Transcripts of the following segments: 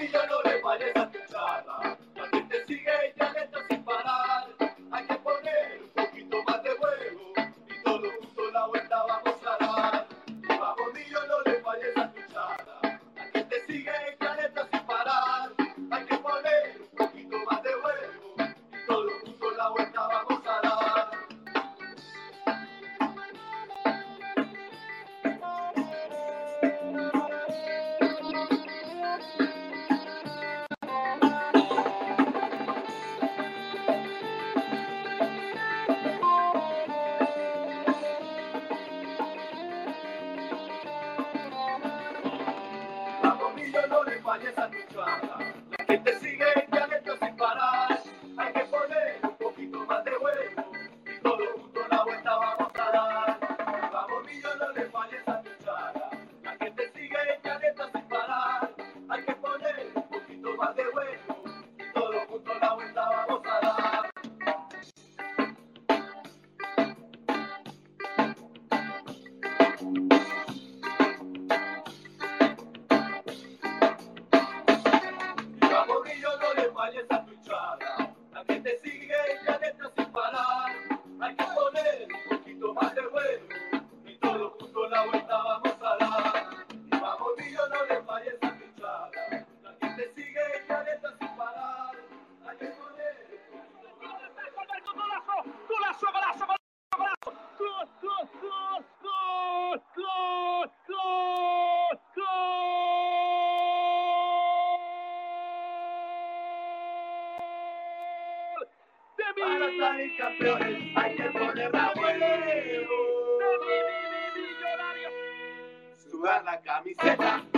Vamos, Millo, no le falles Iseta.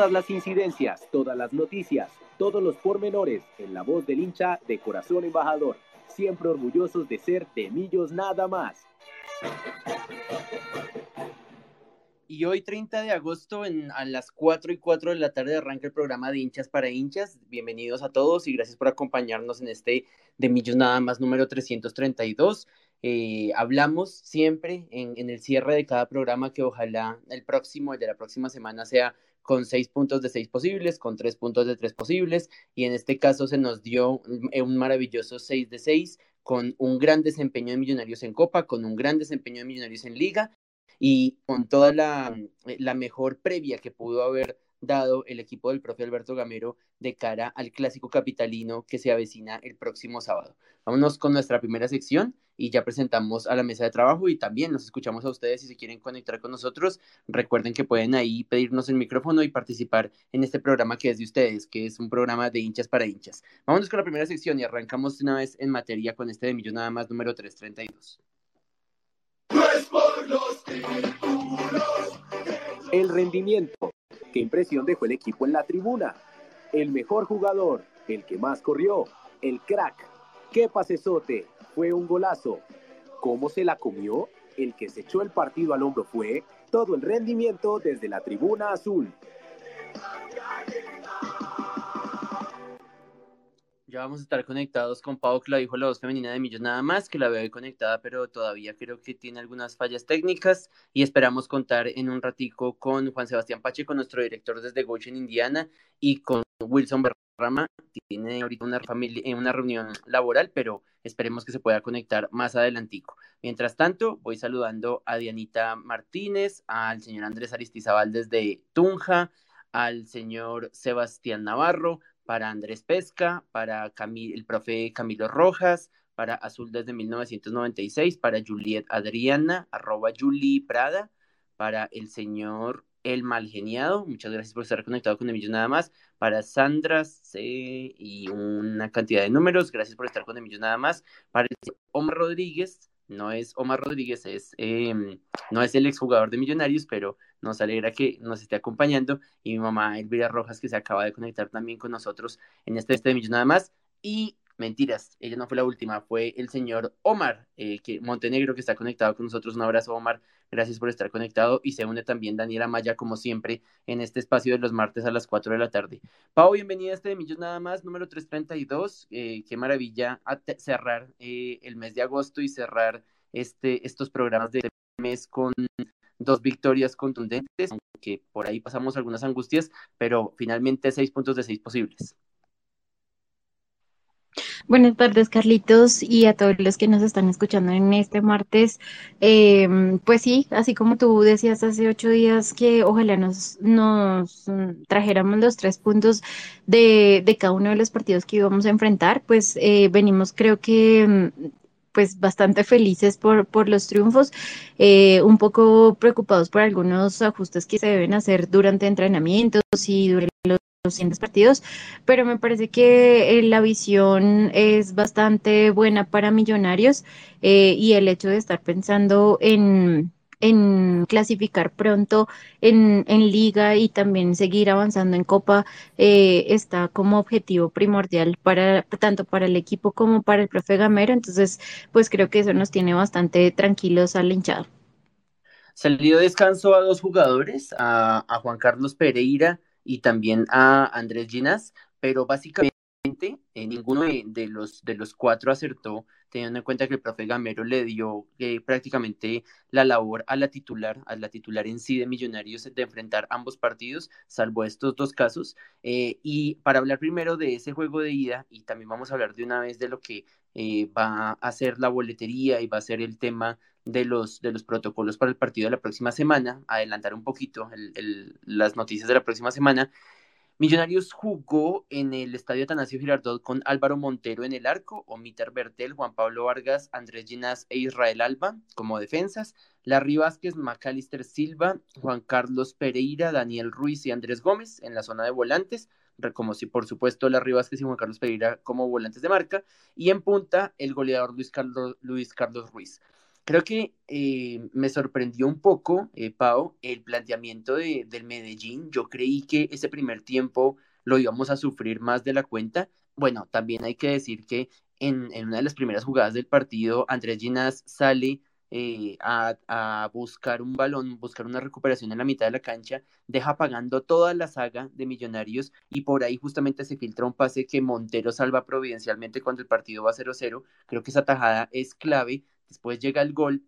Todas las incidencias, todas las noticias, todos los pormenores en la voz del hincha de corazón embajador. Siempre orgullosos de ser de Millos nada más. Y hoy, 30 de agosto, en, a las 4 y 4 de la tarde, arranca el programa de hinchas para hinchas. Bienvenidos a todos y gracias por acompañarnos en este de Millos Nada Más número 332. Eh, hablamos siempre en, en, el cierre de cada programa que ojalá el próximo, el de la próxima semana, sea con seis puntos de seis posibles, con tres puntos de tres posibles, y en este caso se nos dio un maravilloso 6 de 6, con un gran desempeño de Millonarios en Copa, con un gran desempeño de Millonarios en Liga, y con toda la, la mejor previa que pudo haber dado el equipo del profe Alberto Gamero de cara al clásico capitalino que se avecina el próximo sábado. Vámonos con nuestra primera sección y ya presentamos a la mesa de trabajo y también nos escuchamos a ustedes si se quieren conectar con nosotros. Recuerden que pueden ahí pedirnos el micrófono y participar en este programa que es de ustedes, que es un programa de hinchas para hinchas. Vámonos con la primera sección y arrancamos una vez en materia con este de Millón Nada Más número 332. No es por los títulos. El rendimiento. ¿Qué impresión dejó el equipo en la tribuna? El mejor jugador, el que más corrió, el crack. ¿Qué pasesote? Fue un golazo. ¿Cómo se la comió? El que se echó el partido al hombro fue todo el rendimiento desde la tribuna azul. Ya vamos a estar conectados con Pau, que la dijo la voz femenina de Millos nada más, que la veo conectada, pero todavía creo que tiene algunas fallas técnicas y esperamos contar en un ratico con Juan Sebastián Pacheco, nuestro director desde Goshen, Indiana, y con Wilson Berrón Rama tiene ahorita una, familia, eh, una reunión laboral, pero esperemos que se pueda conectar más adelantico. Mientras tanto, voy saludando a Dianita Martínez, al señor Andrés Aristizabal desde Tunja, al señor Sebastián Navarro, para Andrés Pesca, para el profe Camilo Rojas, para Azul desde 1996, para Juliet Adriana, arroba Julie Prada, para el señor El Malgeniado, muchas gracias por estar conectado con Emilio nada más, para Sandra C y una cantidad de números, gracias por estar con Emilio nada más, para Omar Rodríguez, no es Omar Rodríguez, es, em, no es el exjugador de Millonarios, pero nos alegra que nos esté acompañando. Y mi mamá Elvira Rojas, que se acaba de conectar también con nosotros en este, este Millón nada más. Y mentiras, ella no fue la última, fue el señor Omar, eh, que Montenegro, que está conectado con nosotros. Un abrazo, Omar. Gracias por estar conectado. Y se une también Daniela Maya, como siempre, en este espacio de los martes a las 4 de la tarde. Pau, bienvenida a este de Millos Nada más, número 332. Eh, qué maravilla cerrar eh, el mes de agosto y cerrar este, estos programas de mes con dos victorias contundentes, aunque por ahí pasamos algunas angustias, pero finalmente seis puntos de seis posibles. Buenas tardes, Carlitos, y a todos los que nos están escuchando en este martes. Em, pues sí, así como tú decías hace ocho días que ojalá nos, nos trajéramos los tres puntos de, de cada uno de los partidos que íbamos a enfrentar, pues eh, venimos creo que pues bastante felices por, por los triunfos, eh, un poco preocupados por algunos ajustes que se deben hacer durante entrenamientos y durante los siguientes partidos, pero me parece que eh, la visión es bastante buena para millonarios eh, y el hecho de estar pensando en en clasificar pronto en, en liga y también seguir avanzando en copa eh, está como objetivo primordial para tanto para el equipo como para el profe Gamero. Entonces, pues creo que eso nos tiene bastante tranquilos al hinchado. Salió descanso a dos jugadores, a Juan Carlos Pereira y también a Andrés Ginas, pero básicamente eh, ninguno de, los, de los cuatro acertó, teniendo en cuenta que el profe Gamero le dio eh, prácticamente la labor a la titular, a la titular en sí de Millonarios de enfrentar ambos partidos, salvo estos dos casos. Eh, y para hablar primero de ese juego de ida, y también vamos a hablar de una vez de lo que va a ser la boletería y va a ser el tema de los, de los protocolos para el partido de la próxima semana, adelantar un poquito las noticias de la próxima semana. Millonarios jugó en el estadio Atanasio Girardot con Álvaro Montero en el arco, Omiter Bertel, Juan Pablo Vargas, Andrés Ginás e Israel Alba como defensas, Larry Vázquez, Macalister Silva, Juan Carlos Pereira, Daniel Ruiz y Andrés Gómez en la zona de volantes, como si por supuesto Larry Vázquez y Juan Carlos Pereira como volantes de marca, y en punta el goleador Luis Carlos, Luis Carlos Ruiz. Creo que eh, me sorprendió un poco, eh, Pau, el planteamiento de, del Medellín. Yo creí que ese primer tiempo lo íbamos a sufrir más de la cuenta. Bueno, también hay que decir que en, en una de las primeras jugadas del partido, Andrés Ginás sale eh, a, a, buscar un balón, buscar una recuperación en la mitad de la cancha, deja pagando toda la saga de Millonarios y por ahí justamente se filtra un pase que Montero salva providencialmente cuando el partido va 0-0. Creo que esa tajada es clave Después llega el gol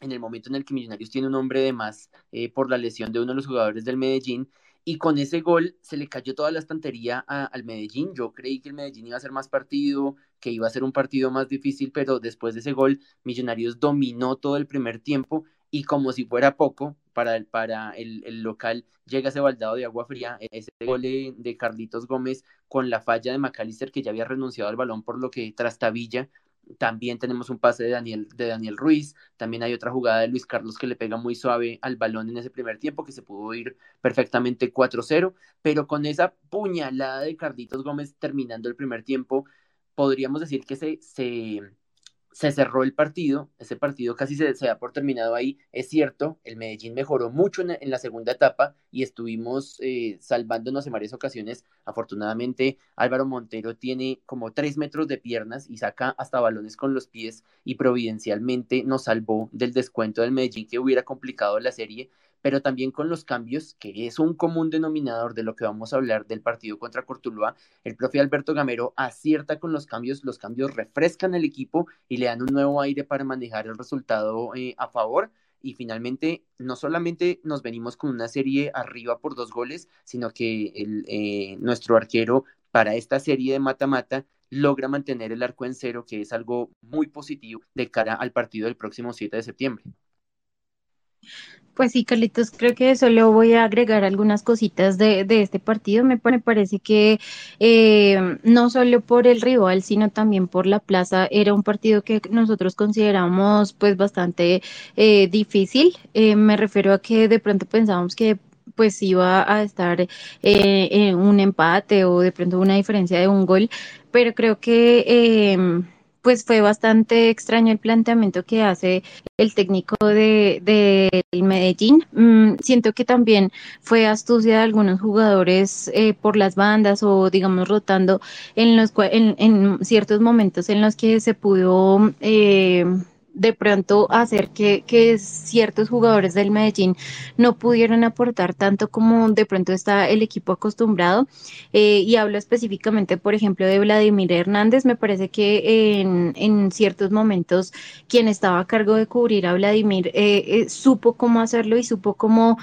en el momento en el que Millonarios tiene un hombre de más eh, por la lesión de uno de los jugadores del Medellín. Y con ese gol se le cayó toda la estantería al Medellín. Yo creí que el Medellín iba a ser más partido, que iba a ser un partido más difícil, pero después de ese gol, Millonarios dominó todo el primer tiempo y como si fuera poco, para el, para el, local llega ese baldado de agua fría, ese gol de, Carlitos Gómez con la falla de McAllister que ya había renunciado al balón por lo que trastabilla también tenemos un pase de Daniel, de Daniel Ruiz. También hay otra jugada de Luis Carlos que le pega muy suave al balón en ese primer tiempo, que se pudo ir perfectamente 4-0. Pero con esa puñalada de Carlitos Gómez terminando el primer tiempo, podríamos decir que se, se, se cerró el partido, ese partido casi se, se da por terminado ahí, es cierto, el Medellín mejoró mucho en, la segunda etapa y estuvimos eh, salvándonos en varias ocasiones, afortunadamente Álvaro Montero tiene como tres metros de piernas y saca hasta balones con los pies y providencialmente nos salvó del descuento del Medellín que hubiera complicado la serie, pero también con los cambios, que es un común denominador de lo que vamos a hablar del partido contra Cortuluá. El profe Alberto Gamero acierta con los cambios, los cambios refrescan el equipo y le dan un nuevo aire para manejar el resultado eh, a favor. Y finalmente, no solamente nos venimos con una serie arriba por dos goles, sino que eh, nuestro arquero para esta serie de mata-mata logra mantener el arco en cero, que es algo muy positivo de cara al partido del próximo 7 de septiembre. Pues sí, Carlitos, creo que solo voy a agregar algunas cositas de, este partido. Me, parece que eh, no solo por el rival, sino también por la plaza, era un partido que nosotros consideramos pues bastante eh, difícil. Eh, me refiero a que de pronto pensábamos que pues iba a estar en un empate o de pronto una diferencia de un gol, pero creo que pues fue bastante extraño el planteamiento que hace el técnico de, Medellín. Mm, siento que también fue astucia de algunos jugadores eh, por las bandas o digamos rotando en los en, en ciertos momentos en los que se pudo eh, de pronto hacer que, ciertos jugadores del Medellín no pudieran aportar tanto como de pronto está el equipo acostumbrado. Eh, y hablo específicamente, por ejemplo, de Vladimir Hernández. Me parece que en, ciertos momentos quien estaba a cargo de cubrir a Vladimir eh, eh, supo cómo hacerlo y supo cómo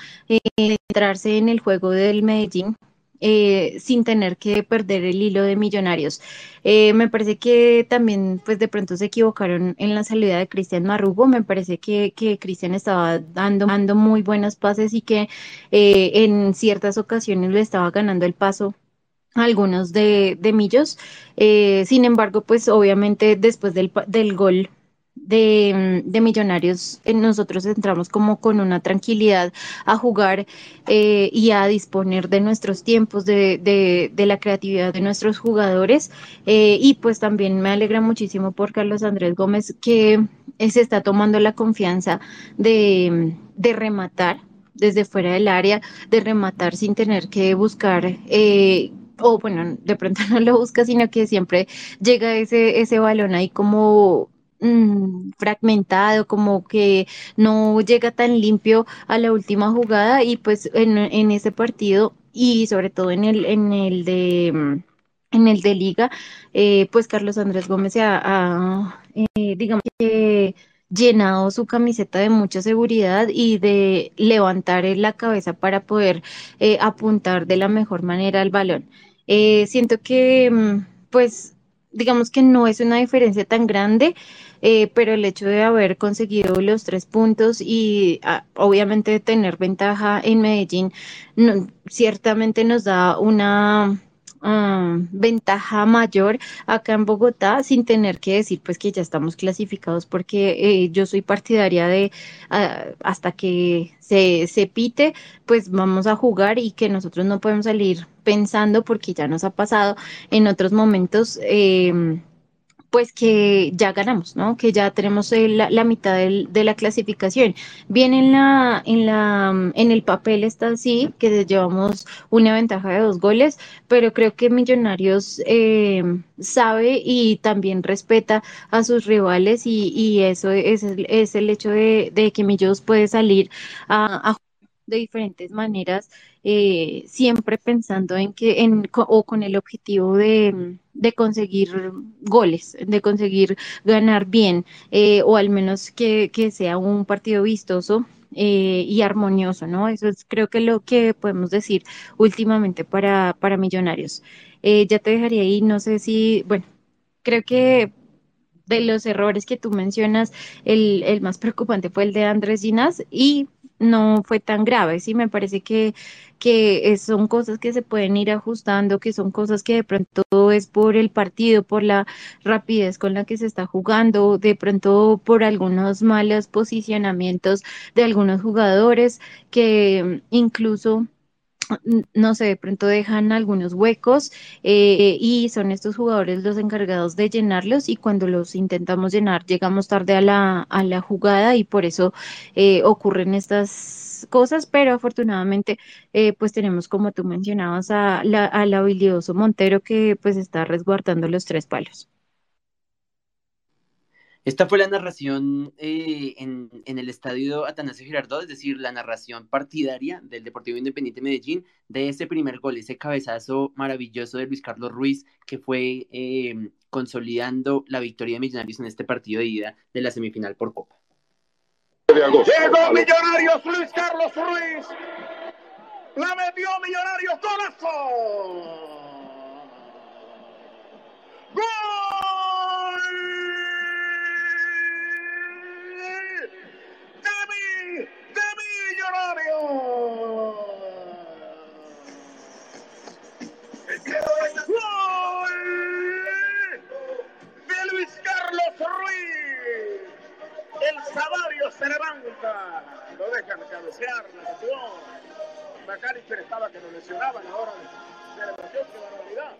entrarse en el juego del Medellín. Eh, sin tener que perder el hilo de millonarios. Eh, me parece que también, pues de pronto se equivocaron en la salida de Cristian Marrugo. Me parece que, que Cristian estaba dando, dando muy buenas pases y que eh, en ciertas ocasiones le estaba ganando el paso algunos de, de Millos. sin embargo, pues obviamente después del, del gol de, de, Millonarios, eh, nosotros entramos como con una tranquilidad a jugar eh, y a disponer de nuestros tiempos, de, de, la creatividad de nuestros jugadores. Eh, y pues también me alegra muchísimo por Carlos Andrés Gómez que se está tomando la confianza de, de rematar desde fuera del área, de rematar sin tener que buscar o bueno, de pronto no lo busca, sino que siempre llega ese, ese balón ahí como Mm, fragmentado, como que no llega tan limpio a la última jugada y pues en, en ese partido y sobre todo en el, en el de mm, en el de liga, eh, pues Carlos Andrés Gómez se ha, eh, digamos llenado su camiseta de mucha seguridad y de levantar la cabeza para poder eh, apuntar de la mejor manera al balón. siento que mm, pues digamos que no es una diferencia tan grande. Eh, pero el hecho de haber conseguido los tres puntos y ah, obviamente tener ventaja en Medellín, ciertamente nos da una ah, ventaja mayor acá en Bogotá sin tener que decir pues que ya estamos clasificados porque eh, yo soy partidaria de ah, hasta que se, se pite pues vamos a jugar y que nosotros no podemos salir pensando porque ya nos ha pasado en otros momentos eh, pues que ya ganamos, ¿no? Que ya tenemos la, mitad de la clasificación. Bien en la, en la, en el papel está así, que llevamos una ventaja de dos goles, pero creo que Millonarios eh, sabe y también respeta a sus rivales y, eso es, es, el hecho de, que Millos puede salir a, a de diferentes maneras, eh, siempre pensando en que, en, o con el objetivo de, de conseguir goles, de conseguir ganar bien, eh, o al menos que, que, sea un partido vistoso. Eh, y armonioso, ¿no? Eso es creo que lo que podemos decir últimamente para, para Millonarios. ya te dejaría ahí, no sé si, bueno, creo que de los errores que tú mencionas, el, el más preocupante fue el de Andrés Ginás y no fue tan grave, sí, me parece que, que son cosas que se pueden ir ajustando, que son cosas que de pronto es por el partido, por la rapidez con la que se está jugando, de pronto por algunos malos posicionamientos de algunos jugadores que incluso no sé, de pronto dejan algunos huecos eh, y son estos jugadores los encargados de llenarlos y cuando los intentamos llenar llegamos tarde a la, a la jugada y por eso eh, ocurren estas cosas, pero afortunadamente eh, pues tenemos como tú mencionabas a la, al habilidoso Montero que pues está resguardando los tres palos. Esta fue la narración eh, en, el estadio Atanasio Girardot, es decir, la narración partidaria del Deportivo Independiente Medellín de ese primer gol, ese cabezazo maravilloso de Luis Carlos Ruiz que fue eh, consolidando la victoria de Millonarios en este partido de ida de la semifinal por Copa. Llegó Millonarios Luis Carlos Ruiz. La metió Millonarios golazo. levanta, lo dejan cabecear, la metió. McAllister estaba que lo lesionaba en la hora de celebración, qué barbaridad.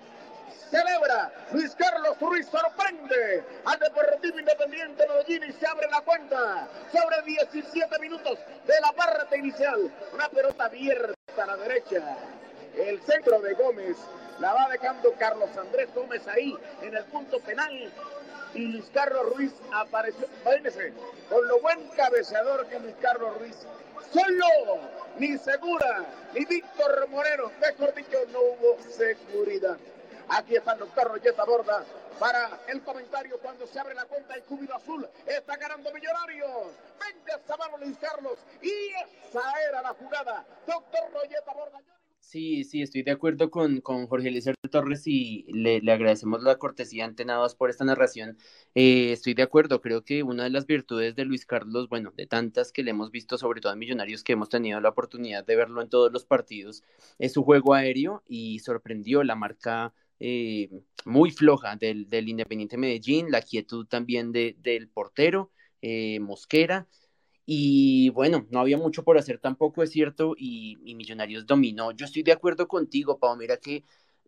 Celebra Luis Carlos Ruiz, sorprende al Deportivo Independiente Medellín y se abre la cuenta sobre 17 minutos de la parte inicial. Una pelota abierta a la derecha. El centro de Gómez la va dejando Carlos Andrés Gómez ahí en el punto penal y Luis Carlos Ruiz apareció, imagínense, con lo buen cabeceador que Luis Carlos Ruiz. Solo, ni Segura, ni Víctor Moreno, mejor dicho, no hubo seguridad. Aquí está el doctor Royeta Borda para el comentario cuando se abre la cuenta el cúbilo azul. Está ganando Millonarios. Vende a mano Luis Carlos. Y esa era la jugada. Doctor Royeta Borda. Sí, sí, estoy de acuerdo con, con Jorge Eliezer Torres y le, le, agradecemos la cortesía ante por esta narración. Eh, estoy de acuerdo, creo que una de las virtudes de Luis Carlos, bueno, de tantas que le hemos visto, sobre todo en Millonarios, que hemos tenido la oportunidad de verlo en todos los partidos, es su juego aéreo y sorprendió la marca eh, muy floja del, del, Independiente Medellín, la quietud también de, del portero, eh, Mosquera. Y bueno, no había mucho por hacer tampoco, es cierto, y, Millonarios dominó. Yo estoy de acuerdo contigo, Pau. Mira que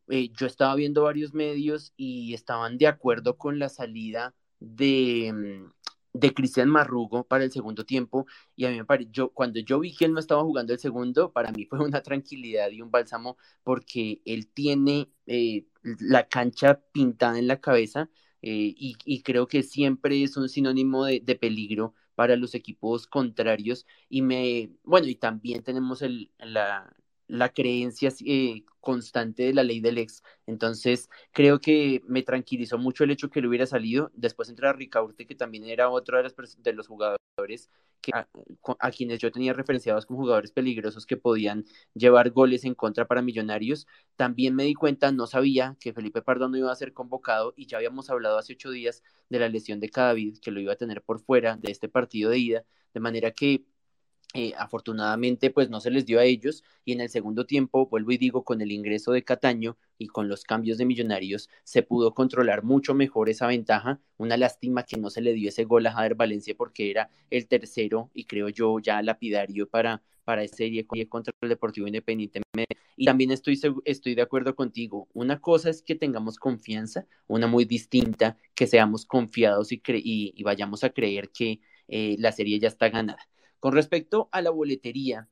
eh, yo estaba viendo varios medios y estaban de acuerdo con la salida de, mm, de Cristian Marrugo para el segundo tiempo. Y a mí me pareció, cuando yo vi que él no estaba jugando el segundo, para mí fue una tranquilidad y un bálsamo porque él tiene eh, la cancha pintada en la cabeza. Eh, y, y, creo que siempre es un sinónimo de, de peligro para los equipos contrarios y me, bueno, y también tenemos el, la, la creencia eh, constante de la ley del ex. Entonces, creo que me tranquilizó mucho el hecho que le hubiera salido. Después entra Ricaurte, que también era otro de, las, de los jugadores que, a, a, quienes yo tenía referenciados como jugadores peligrosos que podían llevar goles en contra para Millonarios. También me di cuenta, no sabía que Felipe Pardón no iba a ser convocado y ya habíamos hablado hace ocho días de la lesión de Cadavid, que lo iba a tener por fuera de este partido de ida. De manera que eh, afortunadamente, pues no se les dio a ellos y en el segundo tiempo, vuelvo y digo, con el ingreso de Cataño y con los cambios de Millonarios, se pudo controlar mucho mejor esa ventaja. Una lástima que no se le dio ese gol a Jader Valencia porque era el tercero y creo yo ya lapidario para, para esa serie contra el Deportivo Independiente. Y también estoy, estoy de acuerdo contigo. Una cosa es que tengamos confianza, una muy distinta, que seamos confiados y, y, y vayamos a creer que eh, la serie ya está ganada. Con respecto a la boletería,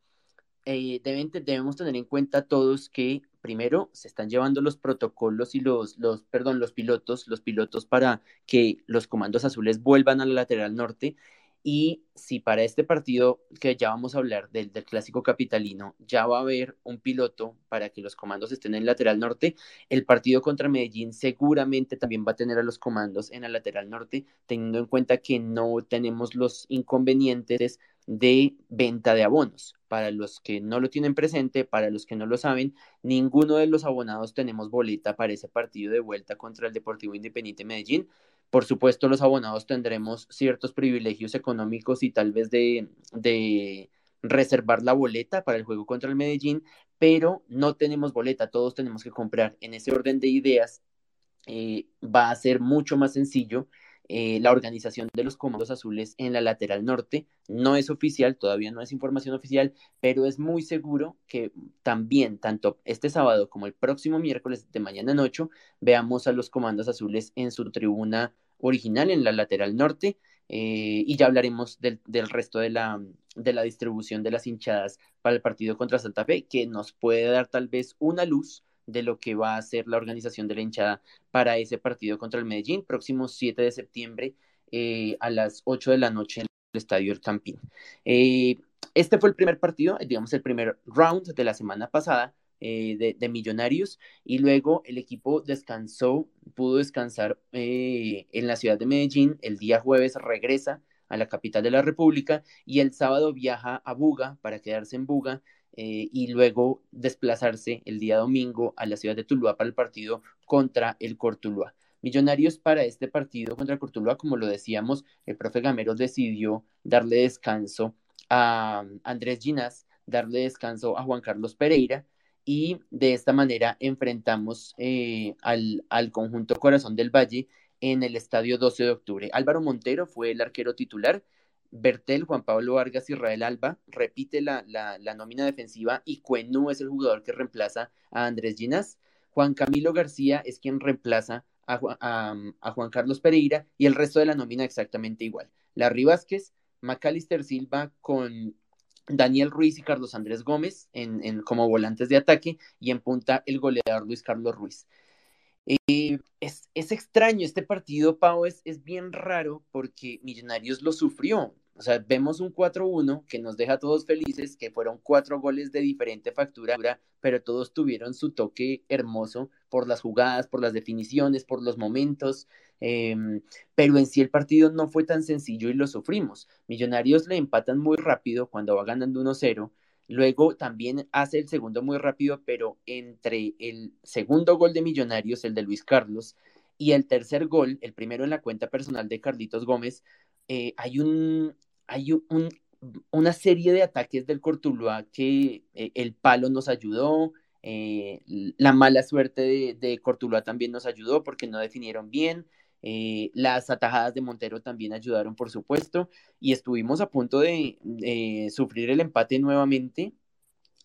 eh, debemos tener en cuenta todos que primero se están llevando los protocolos y los, los, perdón, los pilotos, los pilotos para que los comandos azules vuelvan a la lateral norte. Y si para este partido que ya vamos a hablar del, del, clásico capitalino, ya va a haber un piloto para que los comandos estén en el lateral norte, el partido contra Medellín seguramente también va a tener a los comandos en la lateral norte, teniendo en cuenta que no tenemos los inconvenientes de venta de abonos. Para los que no lo tienen presente, para los que no lo saben, ninguno de los abonados tenemos boleta para ese partido de vuelta contra el Deportivo Independiente Medellín. Por supuesto, los abonados tendremos ciertos privilegios económicos y tal vez de, de reservar la boleta para el juego contra el Medellín, pero no tenemos boleta, todos tenemos que comprar. En ese orden de ideas, eh, va a ser mucho más sencillo eh, la organización de los comandos azules en la lateral norte. No es oficial, todavía no es información oficial, pero es muy seguro que también, tanto este sábado como el próximo miércoles de mañana en 8, veamos a los comandos azules en su tribuna original en la lateral norte. Eh, y ya hablaremos del, del resto de la, de la distribución de las hinchadas para el partido contra Santa Fe, que nos puede dar tal vez una luz de lo que va a ser la organización de la hinchada para ese partido contra el Medellín, próximo 7 de septiembre eh, a las 8 de la noche en el Estadio El Campín. Eh, este fue el primer partido, digamos el primer round de la semana pasada eh, de, de, Millonarios y luego el equipo descansó, pudo descansar eh, en la ciudad de Medellín, el día jueves regresa a la capital de la República y el sábado viaja a Buga para quedarse en Buga eh, y luego desplazarse el día domingo a la ciudad de Tuluá para el partido contra el Cortuluá. Millonarios para este partido contra Cortuluá, como lo decíamos, el profe Gamero decidió darle descanso a Andrés Ginás, darle descanso a Juan Carlos Pereira y de esta manera enfrentamos eh, al, al conjunto Corazón del Valle en el estadio 12 de octubre. Álvaro Montero fue el arquero titular, Bertel, Juan Pablo Vargas, Israel Alba, repite la, la, nómina defensiva y Cuenú es el jugador que reemplaza a Andrés Ginás. Juan Camilo García es quien reemplaza a, a, Juan Carlos Pereira y el resto de la nómina exactamente igual. Larry Vázquez, Macalister Silva con Daniel Ruiz y Carlos Andrés Gómez en, como volantes de ataque y en punta el goleador Luis Carlos Ruiz. Eh, es, extraño este partido, Pau, es, es bien raro porque Millonarios lo sufrió. O sea, vemos un 4-1 que nos deja a todos felices, que fueron cuatro goles de diferente factura, pero todos tuvieron su toque hermoso por las jugadas, por las definiciones, por los momentos. Em, pero en sí el partido no fue tan sencillo y lo sufrimos. Millonarios le empatan muy rápido cuando va ganando 1-0. Luego también hace el segundo muy rápido, pero entre el segundo gol de Millonarios, el de Luis Carlos, y el tercer gol, el primero en la cuenta personal de Carlitos Gómez, eh, hay un, hay un, una serie de ataques del Cortuluá que eh, el palo nos ayudó, eh, la mala suerte de, de Cortuluá también nos ayudó porque no definieron bien, eh, las atajadas de Montero también ayudaron, por supuesto, y estuvimos a punto de, sufrir el empate nuevamente,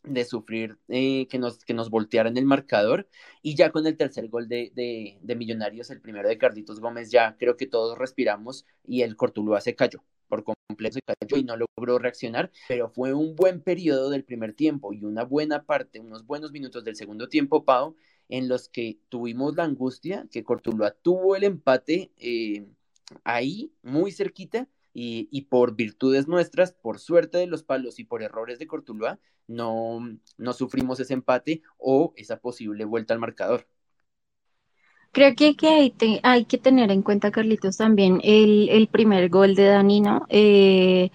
de sufrir que, nos, que nos voltearan el marcador, y ya con el tercer gol de, de, Millonarios, el primero de Carlitos Gómez, ya creo que todos respiramos y el Cortuluá se cayó por completo se cayó y no logró reaccionar, pero fue un buen periodo del primer tiempo y una buena parte, unos buenos minutos del segundo tiempo, Pau, en los que tuvimos la angustia, que Cortuluá tuvo el empate eh, ahí, muy cerquita, y, por virtudes nuestras, por suerte de los palos y por errores de Cortuluá, no, no sufrimos ese empate o esa posible vuelta al marcador. Creo que, hay, que tener en cuenta, Carlitos, también el, el primer gol de Danino. Eh,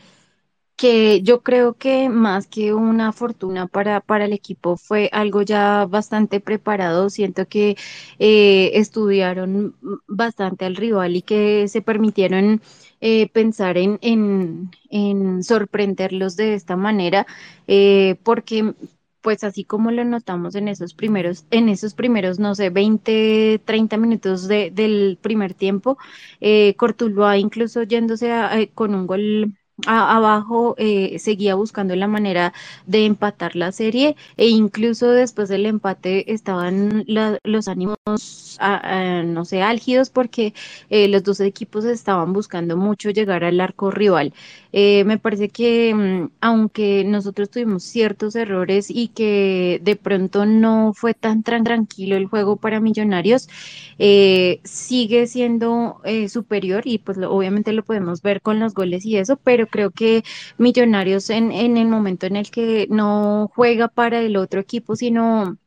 que yo creo que más que una fortuna para, para el equipo fue algo ya bastante preparado. Siento que eh, estudiaron bastante al rival y que se permitieron eh, pensar en, en, en, sorprenderlos de esta manera, eh, porque pues así como lo notamos en esos primeros, en esos primeros, no sé, 20, 30 minutos de, del primer tiempo, eh, Cortuluá incluso yéndose con un gol abajo eh, seguía buscando la manera de empatar la serie e incluso después del empate estaban los ánimos, no sé, álgidos porque eh, los dos equipos estaban buscando mucho llegar al arco rival. Eh, me parece que mm, aunque nosotros tuvimos ciertos errores y que de pronto no fue tan, tranquilo el juego para Millonarios, eh, sigue siendo eh, superior y pues obviamente lo podemos ver con los goles y eso, pero creo que Millonarios en, en el momento en el que no juega para el otro equipo, sino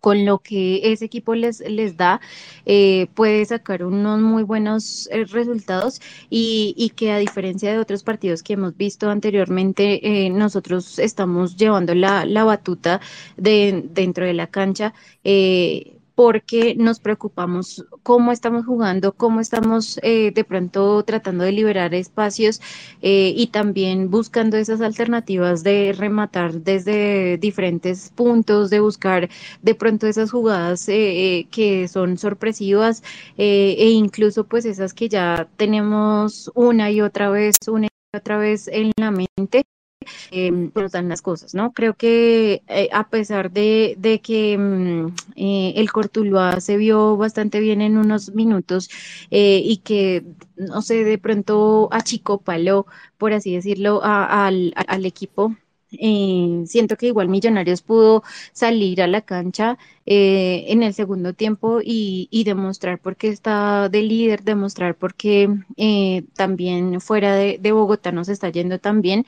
con lo que ese equipo les, les da, eh, puede sacar unos muy buenos eh, resultados y, y, que a diferencia de otros partidos que hemos visto anteriormente, eh, nosotros estamos llevando la, la batuta de, dentro de la cancha. Porque nos preocupamos cómo estamos jugando, cómo estamos eh, de pronto tratando de liberar espacios eh, y también buscando esas alternativas de rematar desde diferentes puntos, de buscar de pronto esas jugadas eh, que son sorpresivas e incluso pues esas que ya tenemos una y otra vez, una y otra vez en la mente eh, las cosas, ¿no? Creo que eh, a pesar de, que mm, eh, el Cortuluá se vio bastante bien en unos minutos eh, y que, no sé, de pronto achicopaló, por así decirlo, al, equipo siento que igual Millonarios pudo salir a la cancha en el segundo tiempo y, demostrar por qué está de líder, demostrar por qué también fuera de, de, Bogotá nos está yendo tan bien.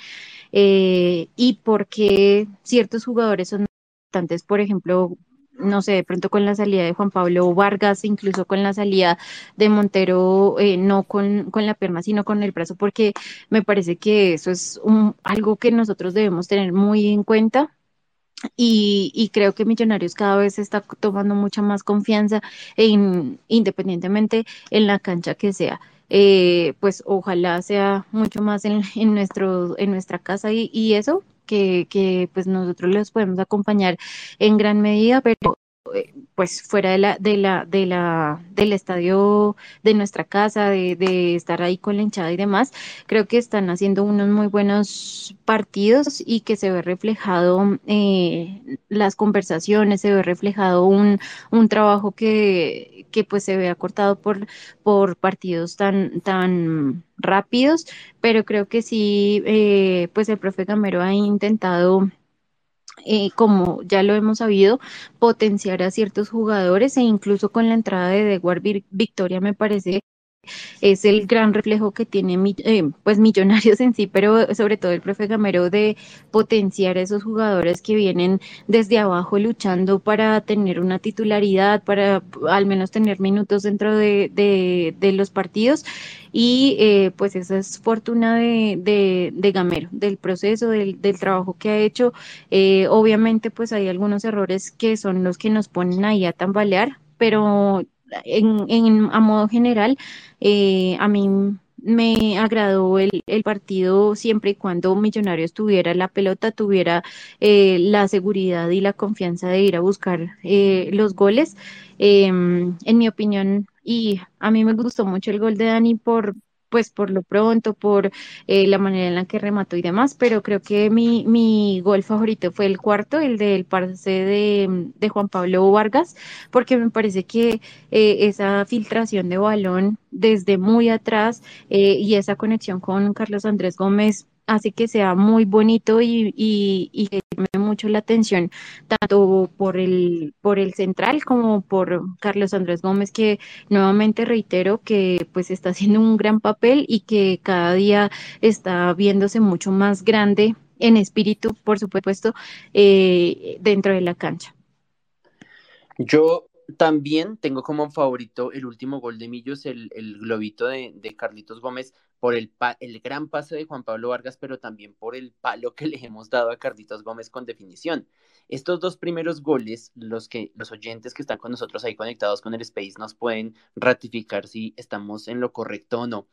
Eh, y porque ciertos jugadores son importantes, por ejemplo, no sé, de pronto con la salida de Juan Pablo Vargas, incluso con la salida de Montero, eh, no con, con, la pierna, sino con el brazo, porque me parece que eso es un, algo que nosotros debemos tener muy en cuenta. Y, y, creo que Millonarios cada vez está tomando mucha más confianza en, independientemente en la cancha que sea eh, pues ojalá sea mucho más en, en, nuestro, en nuestra casa y, y eso, que, que pues nosotros les podemos acompañar en gran medida, pero pues fuera de la, de la, de la, del estadio de nuestra casa, de, de, estar ahí con la hinchada y demás, creo que están haciendo unos muy buenos partidos y que se ve reflejado eh, las conversaciones, se ve reflejado un, un trabajo que, que pues se ve acortado por, por partidos tan, tan rápidos, pero creo que sí, eh, pues el profe Gamero ha intentado eh, como ya lo hemos sabido, potenciar a ciertos jugadores e incluso con la entrada de Edward Victoria me parece es el gran reflejo que tiene eh, pues Millonarios en sí, pero sobre todo el profe Gamero de potenciar a esos jugadores que vienen desde abajo luchando para tener una titularidad, para al menos tener minutos dentro de, de, los partidos y eh, pues esa es fortuna de, de, Gamero, del proceso, del, del, trabajo que ha hecho. Eh, obviamente pues hay algunos errores que son los que nos ponen ahí a tambalear, pero en, en, a modo general, eh, a mí me agradó el, el, partido siempre y cuando Millonarios tuviera la pelota, tuviera eh, la seguridad y la confianza de ir a buscar eh, los goles. Em, en mi opinión, y a mí me gustó mucho el gol de Dani por, pues por lo pronto, por eh, la manera en la que remató y demás, pero creo que mi, mi gol favorito fue el cuarto, el del parce de, de Juan Pablo Vargas, porque me parece que eh, esa filtración de balón desde muy atrás eh, y esa conexión con Carlos Andrés Gómez hace que sea muy bonito y, y, y que llame mucho la atención, tanto por el, por el central como por Carlos Andrés Gómez, que nuevamente reitero que pues está haciendo un gran papel y que cada día está viéndose mucho más grande en espíritu, por supuesto, eh, dentro de la cancha. Yo también tengo como favorito el último gol de Millos, el, el globito de, de, Carlitos Gómez, por el, el gran pase de Juan Pablo Vargas, pero también por el palo que le hemos dado a Carlitos Gómez con definición. Estos dos primeros goles, los que los oyentes que están con nosotros ahí conectados con el Space nos pueden ratificar si estamos en lo correcto o no.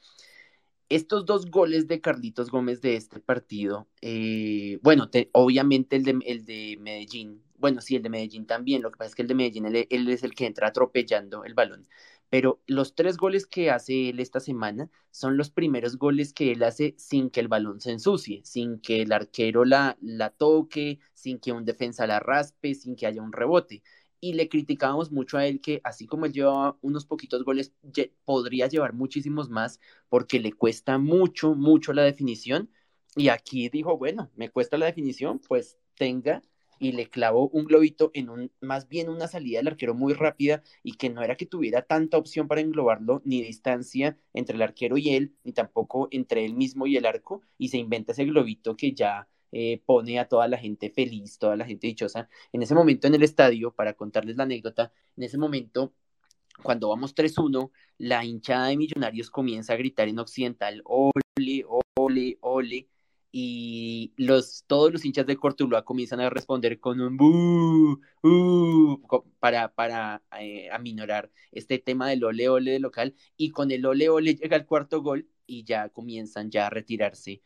Estos dos goles de Carlitos Gómez de este partido, eh, bueno, obviamente el de, el de Medellín, bueno, sí, el de Medellín también, lo que pasa es que el de Medellín, él, es el que entra atropellando el balón, pero los tres goles que hace él esta semana son los primeros goles que él hace sin que el balón se ensucie, sin que el arquero la, la toque, sin que un defensa la raspe, sin que haya un rebote y le criticábamos mucho a él que así como él llevaba unos poquitos goles, podría llevar muchísimos más porque le cuesta mucho, mucho la definición. Y aquí dijo, bueno, me cuesta la definición, pues tenga y le clavó un globito en un, más bien una salida del arquero muy rápida y que no era que tuviera tanta opción para englobarlo, ni distancia entre el arquero y él, ni tampoco entre él mismo y el arco, y se inventa ese globito que ya eh, pone a toda la gente feliz, toda la gente dichosa. En ese momento en el estadio, para contarles la anécdota, en ese momento cuando vamos 3-1, la hinchada de Millonarios comienza a gritar en Occidental, ole, ole, ole, y los, todos los hinchas de Cortuluá comienzan a responder con un bu, uh, para, para eh, aminorar este tema del ole ole local y con el ole ole llega el cuarto gol y ya comienzan ya a retirarse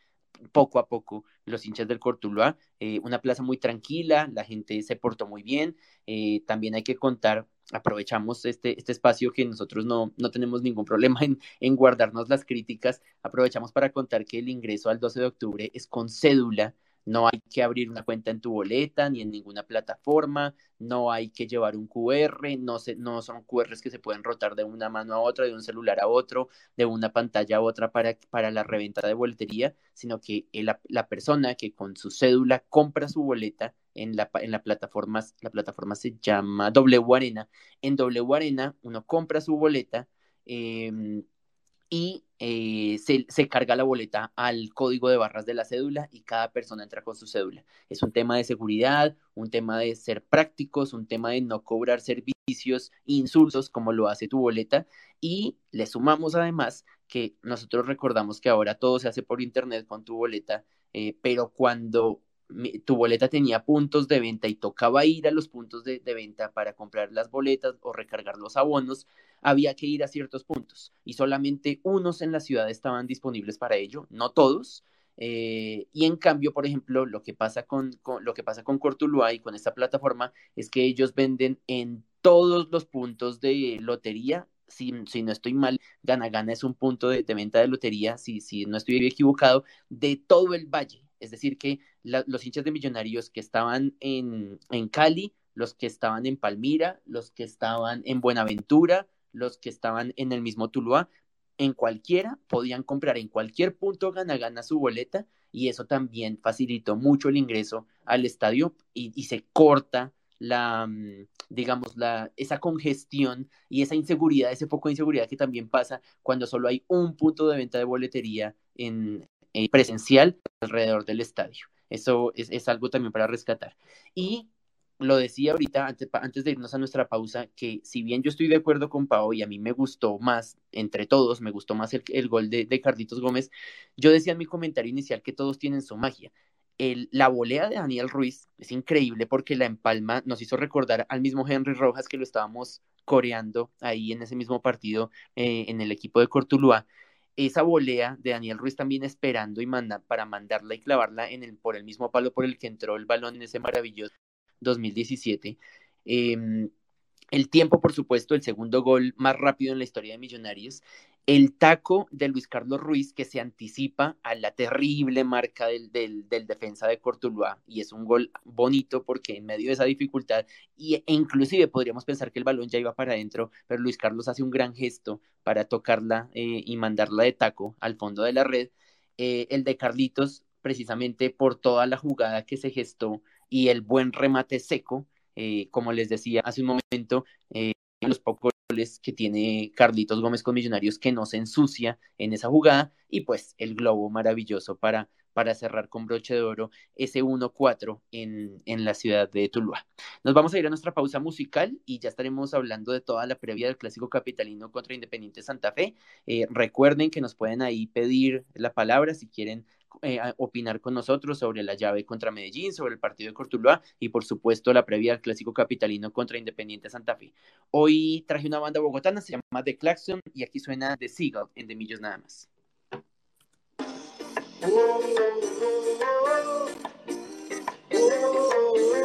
poco a poco los hinchas del Cortuluá, eh, una plaza muy tranquila, la gente se portó muy bien, eh, también hay que contar, aprovechamos este, este espacio que nosotros no, no tenemos ningún problema en, en guardarnos las críticas, aprovechamos para contar que el ingreso al 12 de octubre es con cédula, no hay que abrir una cuenta en tu boleta ni en ninguna plataforma, no hay que llevar un QR, no, se, no son QRs que se pueden rotar de una mano a otra, de un celular a otro, de una pantalla a otra para, para la reventa de boletería, sino que la, la, persona que con su cédula compra su boleta en la, en la plataforma, la plataforma se llama W Arena, en W Arena uno compra su boleta, eh, y eh, se, carga la boleta al código de barras de la cédula y cada persona entra con su cédula. Es un tema de seguridad, un tema de ser prácticos, un tema de no cobrar servicios insulsos como lo hace tu boleta y le sumamos además que nosotros recordamos que ahora todo se hace por internet con tu boleta, eh, pero cuando tu boleta tenía puntos de venta y tocaba ir a los puntos de, venta para comprar las boletas o recargar los abonos, había que ir a ciertos puntos y solamente unos en la ciudad estaban disponibles para ello, no todos, Eh, y en cambio, por ejemplo, lo que pasa con, con, lo que pasa con Cortuluá y con esta plataforma es que ellos venden en todos los puntos de lotería. Si, si no estoy mal, Gana Gana es un punto de, de venta de lotería, si, si no estoy equivocado, de todo el valle. Es decir, que los hinchas de millonarios que estaban en, en Cali, los que estaban en Palmira, los que estaban en Buenaventura, los que estaban en el mismo Tuluá, en cualquiera podían comprar en cualquier punto gana gana su boleta y eso también facilitó mucho el ingreso al estadio y, y se corta la, mm, digamos, la, esa congestión y esa inseguridad, ese poco de inseguridad que también pasa cuando solo hay un punto de venta de boletería en, eh, presencial alrededor del estadio. Eso es, es, algo también para rescatar. Y lo decía ahorita, antes, antes, de irnos a nuestra pausa, que si bien yo estoy de acuerdo con Pau y a mí me gustó más, entre todos, me gustó más el, el gol de, de, Carlitos Gómez, yo decía en mi comentario inicial que todos tienen su magia. El, la volea de Daniel Ruiz es increíble porque la empalma nos hizo recordar al mismo Henry Rojas que lo estábamos coreando ahí en ese mismo partido eh, en el equipo de Cortuluá esa volea de Daniel Ruiz también esperando y manda para mandarla y clavarla en el, por el mismo palo por el que entró el balón en ese maravilloso 2017. Eh, el tiempo, por supuesto, el segundo gol más rápido en la historia de Millonarios. El taco de Luis Carlos Ruiz que se anticipa a la terrible marca del, del, defensa de Cortuluá y es un gol bonito porque en medio de esa dificultad y, e inclusive podríamos pensar que el balón ya iba para adentro, pero Luis Carlos hace un gran gesto para tocarla eh, y mandarla de taco al fondo de la red. Eh, el de Carlitos, precisamente por toda la jugada que se gestó y el buen remate seco, eh, como les decía hace un momento, los pocos que tiene Carlitos Gómez con Millonarios que no se ensucia en esa jugada y pues el globo maravilloso para, para cerrar con broche de oro ese 1-4 en, en la ciudad de Tuluá. Nos vamos a ir a nuestra pausa musical y ya estaremos hablando de toda la previa del clásico capitalino contra Independiente Santa Fe. Eh, recuerden que nos pueden ahí pedir la palabra si quieren eh, opinar con nosotros sobre la llave contra Medellín, sobre el partido de Cortuluá y por supuesto la previa al clásico capitalino contra Independiente Santa Fe. Hoy traje una banda bogotana, se llama The Claxon y aquí suena The Seagull en De Millos nada más.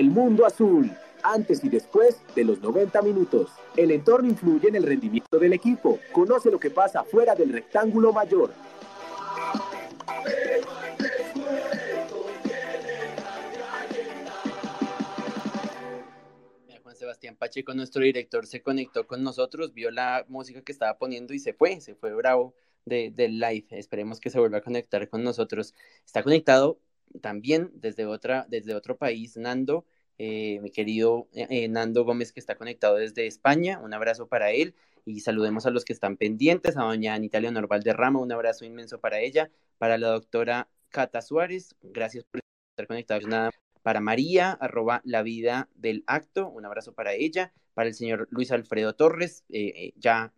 El mundo azul, antes y después de los 90 minutos. El entorno influye en el rendimiento del equipo. Conoce lo que pasa fuera del rectángulo mayor. Juan Sebastián Pacheco, nuestro director, se conectó con nosotros, vio la música que estaba poniendo y se fue, se fue bravo del de live. Esperemos que se vuelva a conectar con nosotros. Está conectado también desde, otra, desde otro país, Nando, eh, mi querido eh, Nando Gómez, que está conectado desde España. Un abrazo para él y saludemos a los que están pendientes, a doña Anita Leonor Valderrama, un abrazo inmenso para ella, para la doctora Cata Suárez, gracias por estar conectados. Nada, para María, arroba la vida del acto, un abrazo para ella, para el señor Luis Alfredo Torres, eh, ya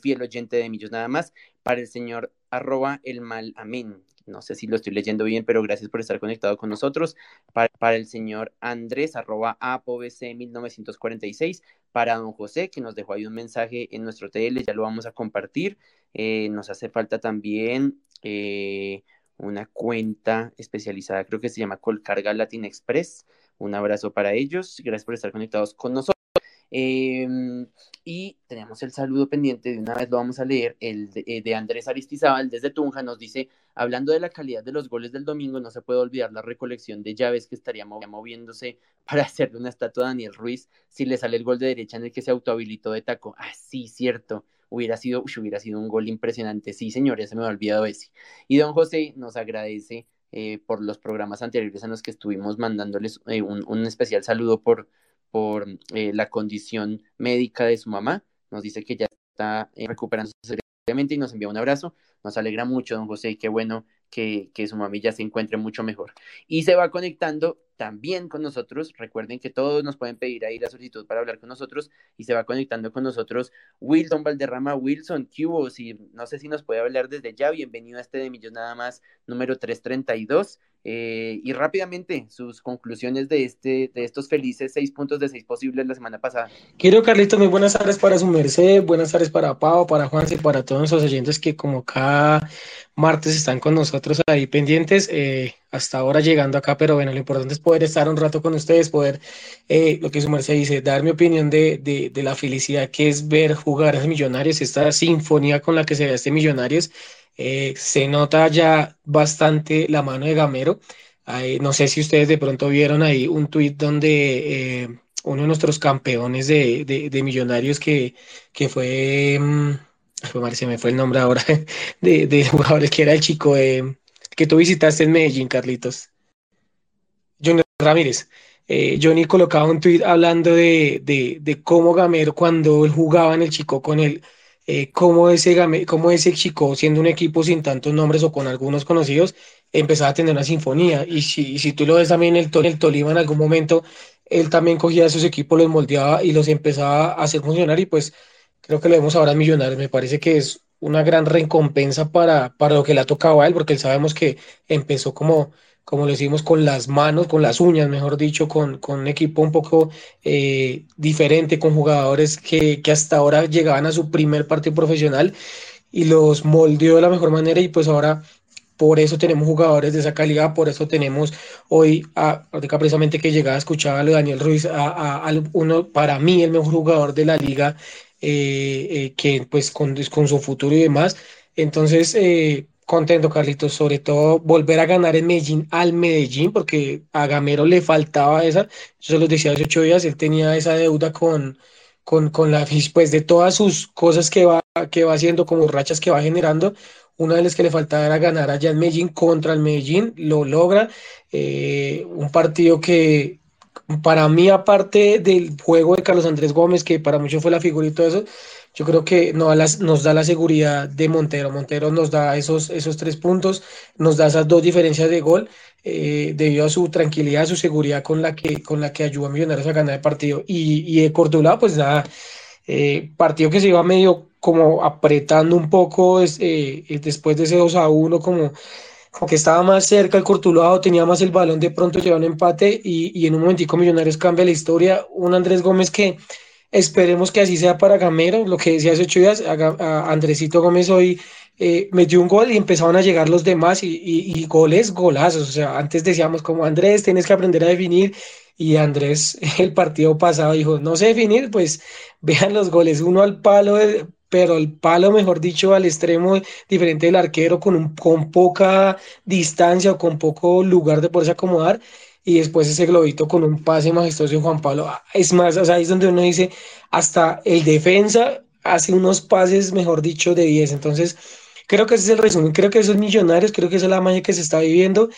fiel oyente de Millos nada más, para el señor arroba el mal amén, no sé si lo estoy leyendo bien, pero gracias por estar conectado con nosotros. Para, el señor Andrés, arroba APOBC 1946. Para don José, que nos dejó ahí un mensaje en nuestro TL, ya lo vamos a compartir. Eh, nos hace falta también eh, una cuenta especializada, creo que se llama Colcarga Latin Express. Un abrazo para ellos. Gracias por estar conectados con nosotros. Eh, y tenemos el saludo pendiente, de una vez lo vamos a leer, el de, eh, de, Andrés Aristizábal desde Tunja nos dice, hablando de la calidad de los goles del domingo, no se puede olvidar la recolección de llaves que estaría moviéndose para hacerle una estatua a Daniel Ruiz si le sale el gol de derecha en el que se autohabilitó de taco. Ah, cierto. Hubiera sido, hubiera sido un gol impresionante. Sí, señores, se me ha olvidado ese. Y don José nos agradece eh, por los programas anteriores en los que estuvimos mandándoles eh, un, un especial saludo por por eh, la condición médica de su mamá. Nos dice que ya está eh, recuperándose seriamente y nos envía un abrazo. Nos alegra mucho, don José, y qué bueno que, que su mami ya se encuentre mucho mejor. Y se va conectando también con nosotros. Recuerden que todos nos pueden pedir ahí la solicitud para hablar con nosotros y se va conectando con nosotros Wilson Valderrama. Wilson, Cubo, si no sé si nos puede hablar desde ya. Bienvenido a este de Millón Nada más número 332. Eh, y rápidamente, sus conclusiones de, este, de estos felices seis puntos de seis posibles la semana pasada. Quiero, Carlito, muy buenas tardes para su merced, buenas tardes para Pau, para Juan y para todos los oyentes que como cada martes están con nosotros ahí pendientes. Eh, hasta ahora llegando acá, pero bueno, lo importante es poder estar un rato con ustedes, poder, eh, lo que su merced dice, dar mi opinión de, de, de, la felicidad que es ver jugar a los Millonarios, esta sinfonía con la que se ve este Millonarios eh, se nota ya bastante la mano de Gamero. no sé si ustedes de pronto vieron ahí un tuit donde eh, uno de nuestros campeones de, de, millonarios que, que fue, mm, se me fue el nombre ahora, de, jugadores que era el chico que tú visitaste en Medellín, Carlitos. Johnny Ramírez. Eh, Johnny colocaba un tuit hablando de, de, de, cómo Gamero, cuando él jugaba en el Chico con él, eh, cómo, ese, cómo ese Chico, siendo un equipo sin tantos nombres o con algunos conocidos, empezaba a tener una sinfonía. Y si, si tú lo ves también el, el Tolima en algún momento, él también cogía esos equipos, los moldeaba y los empezaba a hacer funcionar y pues creo que lo vemos ahora Millonarios. Me parece que es una gran recompensa para, para lo que le ha tocado a él, porque sabemos que empezó como como lo decimos, con las manos, con las uñas, mejor dicho, con, con un equipo un poco eh, diferente, con jugadores que, que, hasta ahora llegaban a su primer partido profesional y los moldeó de la mejor manera y pues ahora por eso tenemos jugadores de esa calidad, por eso tenemos hoy, a, precisamente que llegaba, escuchaba a Daniel Ruiz, a, a, uno, para mí el mejor jugador de la liga, eh, eh, que pues con, con, su futuro y demás. Entonces, eh, Contento, Carlitos, sobre todo volver a ganar en Medellín al Medellín, porque a Gamero le faltaba esa, yo se los decía hace ocho días, él tenía esa deuda con, con, con la pues de todas sus cosas que va, que va haciendo, como rachas que va generando, una de las que le faltaba era ganar allá en Medellín contra el Medellín, lo logra, eh, un partido que para mí, aparte del juego de Carlos Andrés Gómez, que para muchos fue la figura y todo eso, yo creo que nos da la seguridad de Montero. Montero nos da esos, esos tres puntos, nos da esas dos diferencias de gol eh, debido a su tranquilidad, su seguridad con la que, con la que ayudó a Millonarios a ganar el partido. Y, y de Cordula, pues nada, eh, partido que se iba medio como apretando un poco eh, después de ese 2 a 1, como, como, que estaba más cerca el Cortulado, tenía más el balón, de pronto lleva un empate y, y en un momentico Millonarios cambia la historia. Un Andrés Gómez que Esperemos que así sea para Gamero, lo que decía hace ocho días, Andresito Gómez hoy eh, metió un gol y empezaron a llegar los demás y, y, goles, golazos. O sea, antes decíamos como Andrés, tienes que aprender a definir y Andrés el partido pasado dijo, no sé definir, pues vean los goles, uno al palo, pero el palo, mejor dicho, al extremo diferente del arquero, con, un, con poca distancia o con poco lugar de poderse acomodar y después ese globito con un pase majestuoso de Juan Pablo. Es más, o sea, ahí es donde uno dice, hasta el defensa hace unos pases, mejor dicho, de 10. Entonces, creo que ese es el resumen, creo que esos millonarios, creo que esa es la magia que se está viviendo.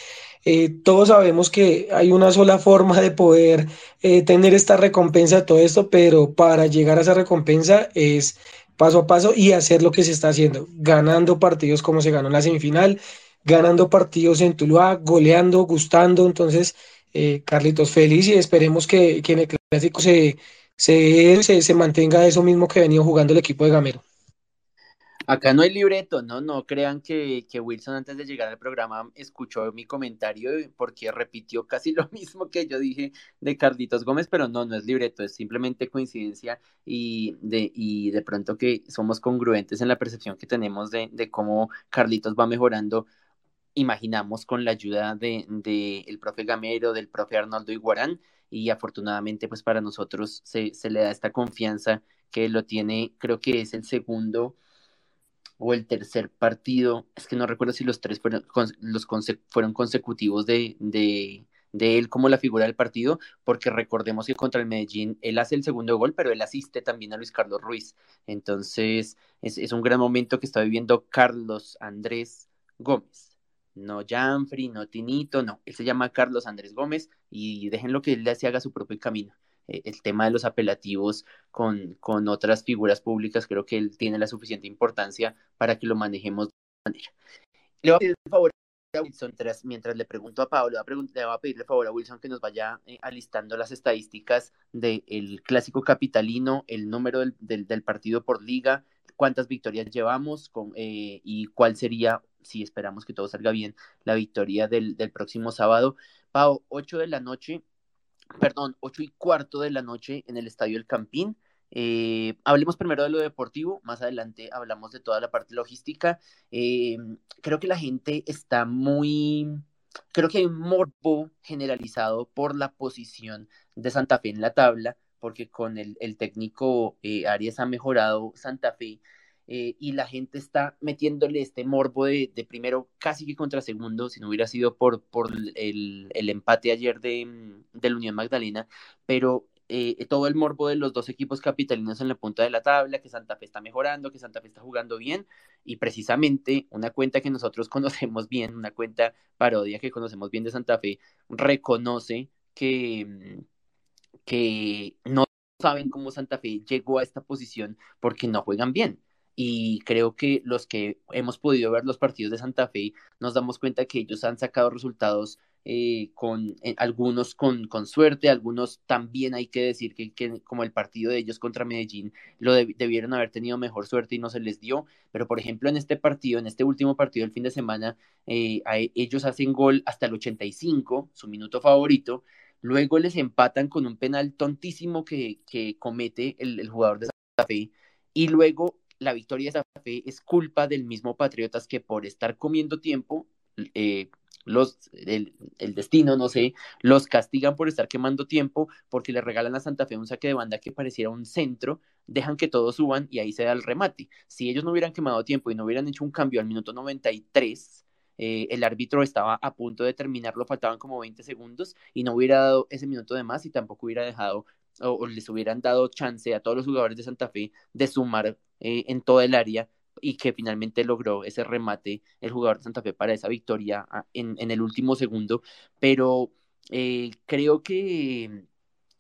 Eh, todos sabemos que hay una sola forma de poder eh, tener esta recompensa, todo esto, pero para llegar a esa recompensa es paso a paso y hacer lo que se está haciendo, ganando partidos como se ganó en la semifinal, ganando partidos en Tuluá, goleando, gustando. Entonces, eh, Carlitos, feliz y esperemos que, que en el clásico se, se, se, mantenga eso mismo que ha venido jugando el equipo de Gamero. Acá no hay libreto, ¿no? No crean que, que, Wilson antes de llegar al programa escuchó mi comentario porque repitió casi lo mismo que yo dije de Carlitos Gómez, pero no, no es libreto, es simplemente coincidencia y de, y de pronto que somos congruentes en la percepción que tenemos de, de cómo Carlitos va mejorando imaginamos con la ayuda de, de, el profe Gamero, del profe Arnoldo Iguarán, y afortunadamente pues para nosotros se, se, le da esta confianza que lo tiene, creo que es el segundo o el tercer partido, es que no recuerdo si los tres fueron, los fueron consecutivos de, de, él como la figura del partido, porque recordemos que contra el Medellín él hace el segundo gol, pero él asiste también a Luis Carlos Ruiz. Entonces es, es un gran momento que está viviendo Carlos Andrés Gómez no Janfrey, no Tinito, no, él se llama Carlos Andrés Gómez y déjenlo que él se haga su propio camino. Eh, el tema de los apelativos con, con otras figuras públicas, creo que él tiene la suficiente importancia para que lo manejemos de manera. Le voy a pedir favor Wilson, mientras le pregunto a Pablo, le voy a pedirle favor a Wilson que nos vaya eh, alistando las estadísticas del clásico capitalino, el número del, del, partido por liga, cuántas victorias llevamos con, eh, y cuál sería, si esperamos que todo salga bien, la victoria del, del próximo sábado. Pau, 8 de la noche, perdón, 8 y cuarto de la noche en el Estadio El Campín. Eh, hablemos primero de lo deportivo, más adelante hablamos de toda la parte logística. Eh, creo que la gente está muy, creo que hay un morbo generalizado por la posición de Santa Fe en la tabla, porque con el, técnico eh, Arias ha mejorado Santa Fe. Y la gente está metiéndole este morbo de, de, primero casi que contra segundo, si no hubiera sido por, por el, el empate ayer de, de la Unión Magdalena, pero eh, todo el morbo de los dos equipos capitalinos en la punta de la tabla, que Santa Fe está mejorando, que Santa Fe está jugando bien, y precisamente una cuenta que nosotros conocemos bien, una cuenta parodia que conocemos bien de Santa Fe, reconoce que, mm, que no saben cómo Santa Fe llegó a esta posición porque no juegan bien. Y creo que los que hemos podido ver los partidos de Santa Fe nos damos cuenta que ellos han sacado resultados eh, con eh, algunos con, con, suerte, algunos también hay que decir que, que como el partido de ellos contra Medellín lo debieron haber tenido mejor suerte y no se les dio, pero por ejemplo en este partido, en este último partido del fin de semana, eh, ellos hacen gol hasta el 85, su minuto favorito, luego les empatan con un penal tontísimo que, que comete el, el jugador de Santa Fe y luego la victoria de Santa Fe es culpa del mismo Patriotas que por estar comiendo tiempo eh, los, el, destino, no sé, los castigan por estar quemando tiempo porque le regalan a Santa Fe un saque de banda que pareciera un centro, dejan que todos suban y ahí se da el remate. Si ellos no hubieran quemado tiempo y no hubieran hecho un cambio al minuto 93, eh, el árbitro estaba a punto de terminarlo, faltaban como 20 segundos y no hubiera dado ese minuto de más y tampoco hubiera dejado o, les hubieran dado chance a todos los jugadores de Santa Fe de sumar eh, en todo el área y que finalmente logró ese remate el jugador de Santa Fe para esa victoria ah, en, en el último segundo, pero eh, creo que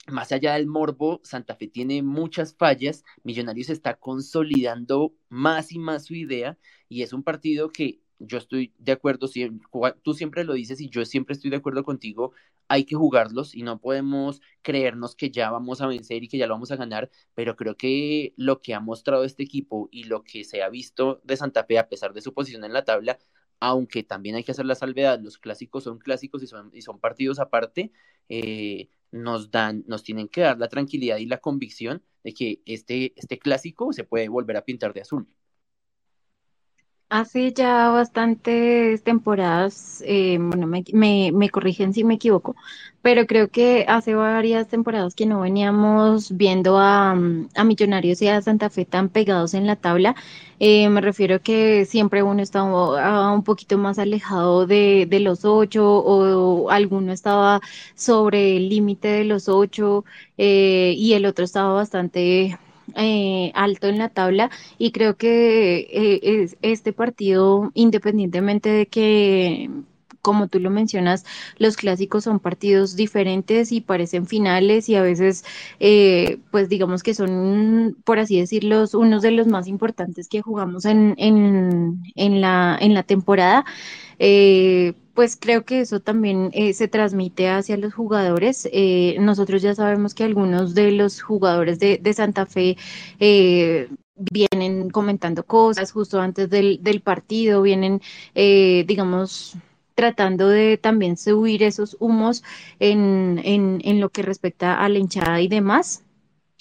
más allá del morbo, Santa Fe tiene muchas fallas, Millonarios está consolidando más y más su idea y es un partido que yo estoy de acuerdo, tú siempre lo dices y yo siempre estoy de acuerdo contigo, hay que jugarlos y no podemos creernos que ya vamos a vencer y que ya lo vamos a ganar, pero creo que lo que ha mostrado este equipo y lo que se ha visto de Santa Fe a pesar de su posición en la tabla, aunque también hay que hacer la salvedad, los clásicos son clásicos y son, y son partidos aparte, eh, nos dan, nos tienen que dar la tranquilidad y la convicción de que este, este clásico se puede volver a pintar de azul. Hace ya bastantes temporadas, eh, bueno, me, me, me, corrigen si me equivoco, pero creo que hace varias temporadas que no veníamos viendo a, a Millonarios y a Santa Fe tan pegados en la tabla. Eh, me refiero que siempre uno estaba un poquito más alejado de, de los ocho o, alguno estaba sobre el límite de los ocho eh, y el otro estaba bastante eh, alto en la tabla y creo que eh, es, este partido, independientemente de que como tú lo mencionas, los clásicos son partidos diferentes y parecen finales y a veces, eh, pues digamos que son, por así decirlo, unos de los más importantes que jugamos en, en, en, la, en la temporada. Eh, pues creo que eso también eh, se transmite hacia los jugadores. Eh, nosotros ya sabemos que algunos de los jugadores de, Santa Fe eh, vienen comentando cosas justo antes del, partido, vienen, digamos, tratando de también subir esos humos en, en, lo que respecta a la hinchada y demás.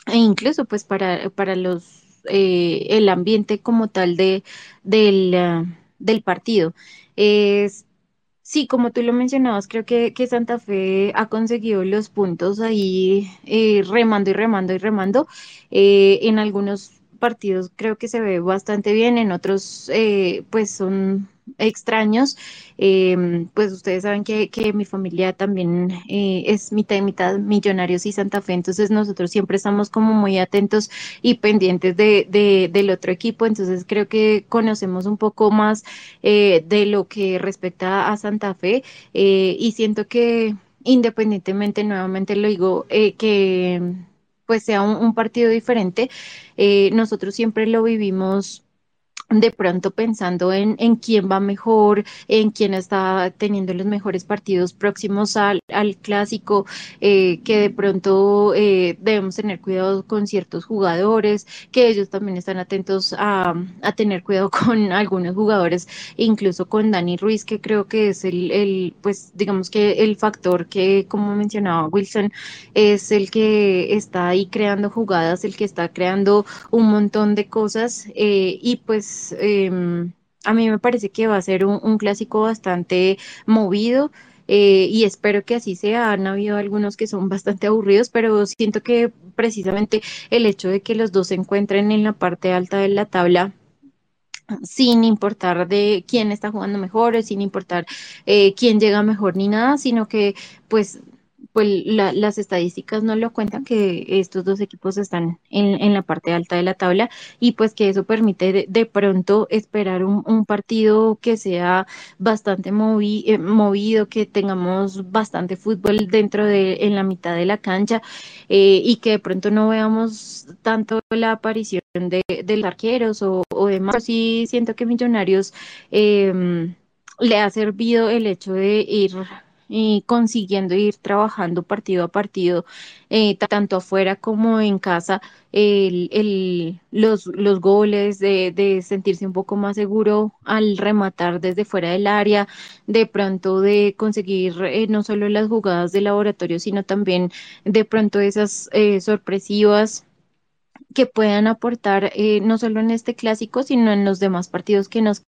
E incluso pues para, para los el ambiente como tal de, del, del partido. Es Sí, como tú lo mencionabas, creo que, que Santa Fe ha conseguido los puntos ahí eh, remando y remando y remando. Eh, en algunos partidos creo que se ve bastante bien, en otros eh, pues son extraños. Em, pues ustedes saben que, que mi familia también eh, es mitad y mitad Millonarios y Santa Fe, entonces nosotros siempre estamos como muy atentos y pendientes de, de del otro equipo, entonces creo que conocemos un poco más eh, de lo que respecta a Santa Fe eh, y siento que independientemente, nuevamente lo digo, que pues sea un, un partido diferente, nosotros siempre lo vivimos de pronto pensando en, en quién va mejor, en quién está teniendo los mejores partidos próximos al, al clásico, eh, que de pronto eh, debemos tener cuidado con ciertos jugadores, que ellos también están atentos a, a, tener cuidado con algunos jugadores, incluso con Dani Ruiz, que creo que es el, el, pues digamos que el factor que, como mencionaba Wilson, es el que está ahí creando jugadas, el que está creando un montón de cosas eh, y pues eh, a mí me parece que va a ser un, un clásico bastante movido. Eh, y espero que así sea. Han habido algunos que son bastante aburridos, pero siento que precisamente el hecho de que los dos se encuentren en la parte alta de la tabla sin importar de quién está jugando mejor, sin importar eh, quién llega mejor ni nada, sino que pues pues la, las estadísticas no lo cuentan que estos dos equipos están en, en, la parte alta de la tabla y pues que eso permite de, de pronto esperar un, un, partido que sea bastante movi, eh, movido, que tengamos bastante fútbol dentro de en la mitad de la cancha eh, y que de pronto no veamos tanto la aparición de, de arqueros o, o demás. Sí siento que Millonarios eh, le ha servido el hecho de ir y consiguiendo ir trabajando partido a partido, eh, tanto afuera como en casa, el, el, los, los goles, de, de, sentirse un poco más seguro al rematar desde fuera del área, de pronto de conseguir eh, no solo las jugadas de laboratorio, sino también de pronto esas eh, sorpresivas que puedan aportar eh, no solo en este clásico, sino en los demás partidos que nos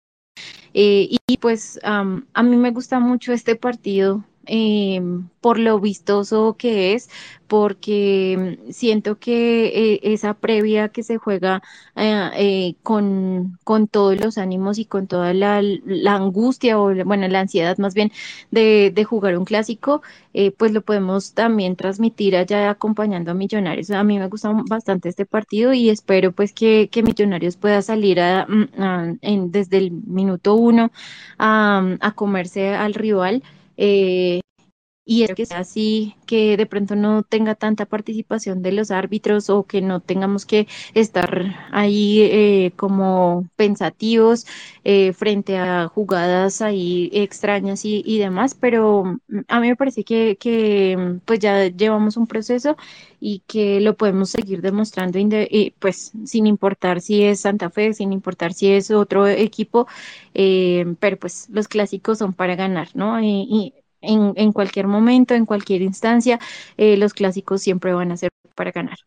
eh, y pues um, a mí me gusta mucho este partido eh, por lo vistoso que es, porque siento que eh, esa previa que se juega eh, eh, con, con, todos los ánimos y con toda la, angustia o, bueno, la ansiedad más bien de, de jugar un clásico, eh, pues lo podemos también transmitir allá acompañando a Millonarios. A mí me gusta bastante este partido y espero pues que, que Millonarios pueda salir a, mm, en, desde el minuto uno a, a comerse al rival. Eh, y es que sea así, que de pronto no tenga tanta participación de los árbitros o que no tengamos que estar ahí eh, como pensativos eh, frente a jugadas ahí extrañas y, demás, pero a mí me parece que, que pues ya llevamos un proceso y que lo podemos seguir demostrando pues sin importar si es Santa Fe, sin importar si es otro equipo, eh, pero pues los clásicos son para ganar, ¿no? En, en, cualquier momento, en cualquier instancia, eh, los clásicos siempre van a ser para ganar.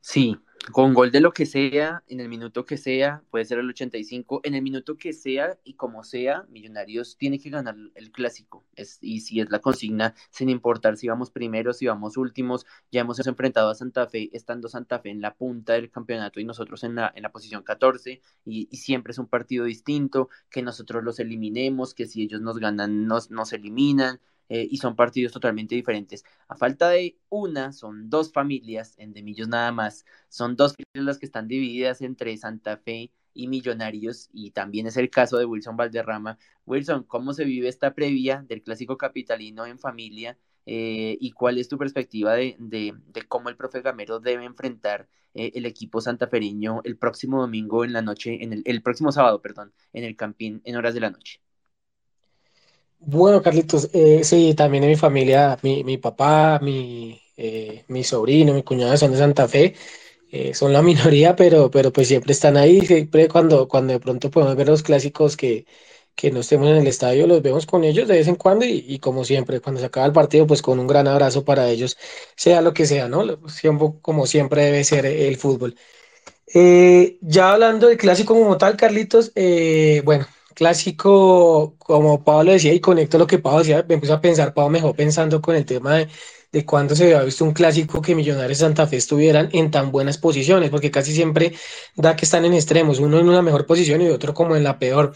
Sí, con gol de lo que sea, en el minuto que sea, puede ser el 85, en el minuto que sea y como sea, Millonarios tiene que ganar el clásico. Es, y si es la consigna, sin importar si vamos primeros, si vamos últimos, ya hemos enfrentado a Santa Fe, estando Santa Fe en la punta del campeonato y nosotros en la, en la posición 14, y, y siempre es un partido distinto, que nosotros los eliminemos, que si ellos nos ganan, nos, nos eliminan eh, y son partidos totalmente diferentes. A falta de una, son dos familias, en De Millos nada más, son dos las que están divididas entre Santa Fe y Millonarios, y también es el caso de Wilson Valderrama. Wilson, ¿cómo se vive esta previa del clásico capitalino en familia? Eh, ¿Y cuál es tu perspectiva de, de, de, cómo el profe Gamero debe enfrentar eh, el equipo santafereño el próximo domingo en la noche, en el, el próximo sábado, perdón, en el Campín en horas de la noche? Bueno, Carlitos, eh, sí, también en mi familia, mi, mi papá, mi, eh, mi sobrino, mi cuñada son de Santa Fe, eh, son la minoría, pero, pero pues siempre están ahí, siempre cuando, cuando de pronto podemos ver los clásicos que, que no estemos en el estadio, los vemos con ellos de vez en cuando y, como siempre, cuando se acaba el partido, pues con un gran abrazo para ellos, sea lo que sea, ¿no? Como siempre debe ser el fútbol. Ya hablando del clásico como tal, Carlitos, eh, bueno, clásico, como Pablo decía, y conecto lo que Pablo decía, me puse a pensar, Pablo mejor pensando con el tema de, de cuándo se había visto un clásico que Millonarios Santa Fe estuvieran en tan buenas posiciones, porque casi siempre da que están en extremos, uno en una mejor posición y otro como en la peor.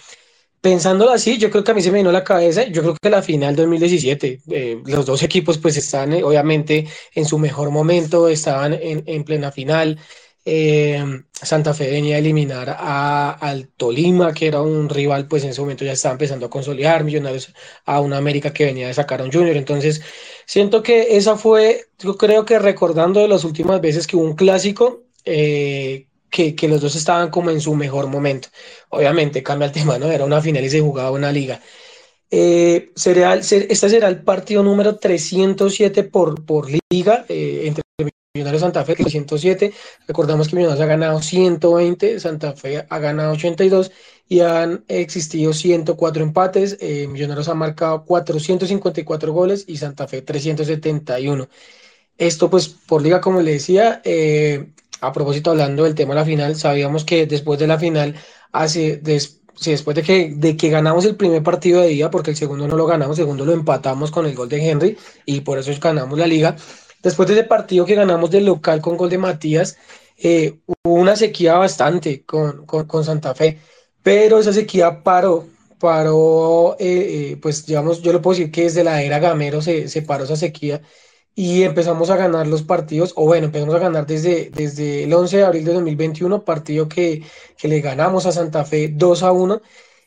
Pensándolo así, yo creo que a mí se me vino la cabeza, yo creo que la final 2017, eh, los dos equipos pues están eh, obviamente en su mejor momento, estaban en, en plena final, eh, Santa Fe venía a eliminar a, al Tolima, que era un rival, pues en ese momento ya estaba empezando a consolidar, Millonarios a una América que venía de sacar a un Junior. Entonces, siento que esa fue, yo creo que recordando de las últimas veces que hubo un clásico, eh, que, que, los dos estaban como en su mejor momento. Obviamente cambia el tema, ¿no? Era una final y se jugaba una liga. Eh, será, este será el partido número 307 por, por liga entre Millonarios Santa Fe, 307. Recordamos que Millonarios ha ganado 120, Santa Fe ha ganado 82 y han existido 104 empates. Eh, Millonarios ha marcado 454 goles y Santa Fe 371. Esto pues por liga, como le decía, eh, a propósito hablando del tema de la final, sabíamos que después de la final, hace, después de que, de que ganamos el primer partido de día, porque el segundo no lo ganamos, el segundo lo empatamos con el gol de Henry y por eso ganamos la liga. Después de ese partido que ganamos del local con gol de Matías, eh, hubo una sequía bastante con, con Santa Fe pero esa sequía paró, paró, eh, eh, pues digamos, yo lo puedo decir que desde la era Gamero se, se, paró esa sequía y empezamos a ganar los partidos, o bueno, empezamos a ganar desde, desde el 11 de abril de 2021, partido que, que le ganamos a Santa Fe 2 a 1.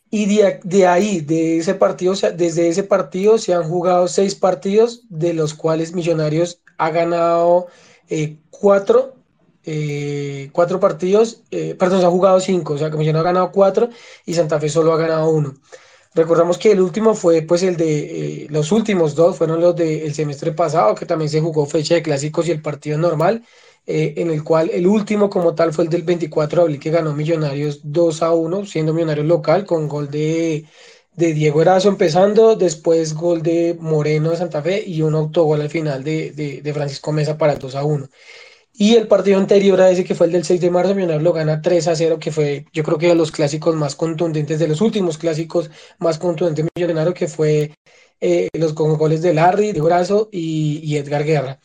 Y de, de, ahí, de ese partido, desde ese partido se han jugado seis partidos, de los cuales Millonarios ha ganado eh, cuatro eh, cuatro partidos, eh, perdón, se ha jugado cinco, o sea Millonarios ha ganado cuatro y Santa Fe solo ha ganado uno. Recordamos que el último fue pues el de, los últimos dos fueron los del semestre pasado, que también se jugó fecha de clásicos y el partido normal, en el cual el último como tal fue el del 24 de abril que ganó Millonarios 2 a 1, siendo Millonarios local con gol de, de Diego Erazo empezando, después gol de Moreno de Santa Fe y un autogol al final de, de, de Francisco Mesa para el 2 a 1. Y el partido anterior a ese, que fue el del 6 de marzo, Millonarios lo gana 3 a 0, que fue, yo creo que de los clásicos más contundentes, de los últimos clásicos más contundentes de Millonarios, que fue eh, los goles de Larry, de Brazo y, Edgar Guerra.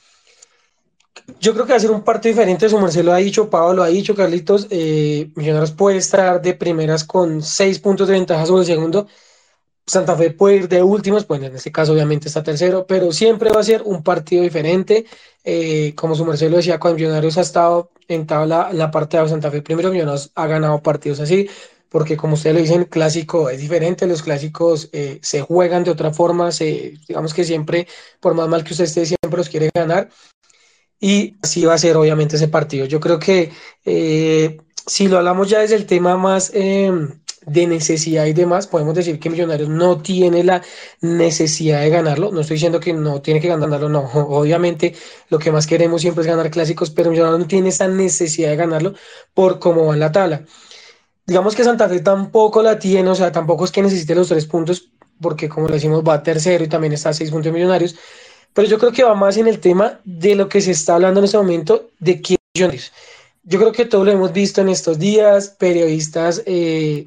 Yo creo que va a ser un partido diferente, su Marcelo ha dicho, Pablo lo ha dicho, Carlitos, eh, Millonarios puede estar de primeras con 6 puntos de ventaja sobre el segundo, Santa Fe puede ir de últimos, pues en este caso obviamente está tercero, pero siempre va a ser un partido diferente. Eh, como su Marcelo decía, cuando Millonarios ha estado en tabla en la parte de Santa Fe primero, Millonarios ha ganado partidos así, porque como ustedes lo dicen, clásico es diferente, los clásicos eh, se juegan de otra forma, se, digamos que siempre, por más mal que usted esté, siempre los quiere ganar. Y así va a ser obviamente ese partido. Yo creo que eh, si lo hablamos ya desde el tema más em, de necesidad y demás, podemos decir que Millonarios no tiene la necesidad de ganarlo. No estoy diciendo que no tiene que ganarlo, no. Obviamente lo que más queremos siempre es ganar clásicos, pero Millonarios no tiene esa necesidad de ganarlo por cómo va en la tabla. Digamos que Santa Fe tampoco la tiene, o sea, tampoco es que necesite los tres puntos, porque como le decimos, va tercero y también está a seis puntos Millonarios. Pero yo creo que va más en el tema de lo que se está hablando en este momento, de que Millonarios. Yo creo que todo lo hemos visto en estos días, periodistas eh,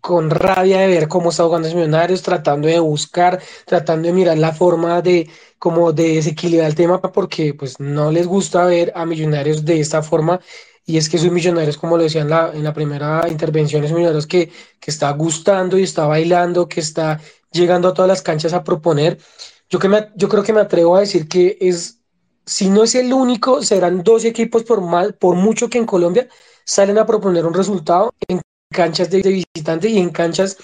con rabia de ver cómo está jugando los Millonarios, tratando de buscar, tratando de mirar la forma de como de desequilibrar el tema porque pues no les gusta ver a Millonarios de esta forma y es que sus Millonarios, como lo decía en la, la primera intervención, es Millonarios que, que está gustando y está bailando, que está llegando a todas las canchas a proponer. Yo, que me, yo creo que me atrevo a decir que es, si no es el único, serán dos equipos por, mal, por mucho que en Colombia salen a proponer un resultado en canchas de, visitante y en canchas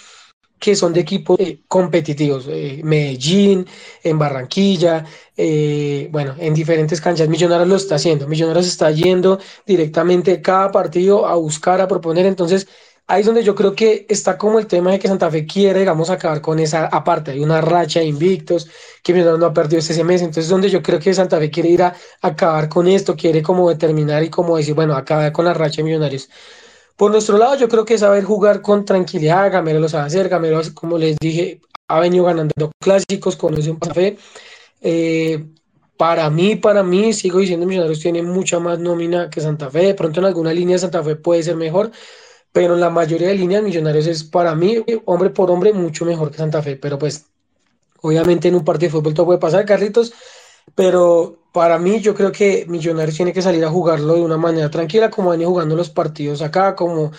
que son de equipos eh, competitivos, eh, Medellín, en Barranquilla, eh, bueno, en diferentes canchas. Millonarios lo está haciendo, Millonarios está yendo directamente cada partido a buscar, a proponer, entonces ahí es donde yo creo que está como el tema de que Santa Fe quiere, digamos, acabar con esa, aparte hay una racha de invictos, que Millonarios no ha perdido este mes, entonces donde yo creo que Santa Fe quiere ir a, acabar con esto, quiere como determinar y como decir, bueno, acabar con la racha de Millonarios. Por nuestro lado, yo creo que saber jugar con tranquilidad, Gamero lo sabe hacer, Gamero, como les dije, ha venido ganando clásicos, conoce un café. Eh, para mí, para mí, sigo diciendo, Millonarios tiene mucha más nómina que Santa Fe. De pronto en alguna línea Santa Fe puede ser mejor, pero en la mayoría de líneas Millonarios es para mí, hombre por hombre, mucho mejor que Santa Fe. Pero pues, obviamente en un partido de fútbol todo puede pasar, Carlitos, pero para mí yo creo que Millonarios tiene que salir a jugarlo de una manera tranquila, como venía jugando los partidos acá, como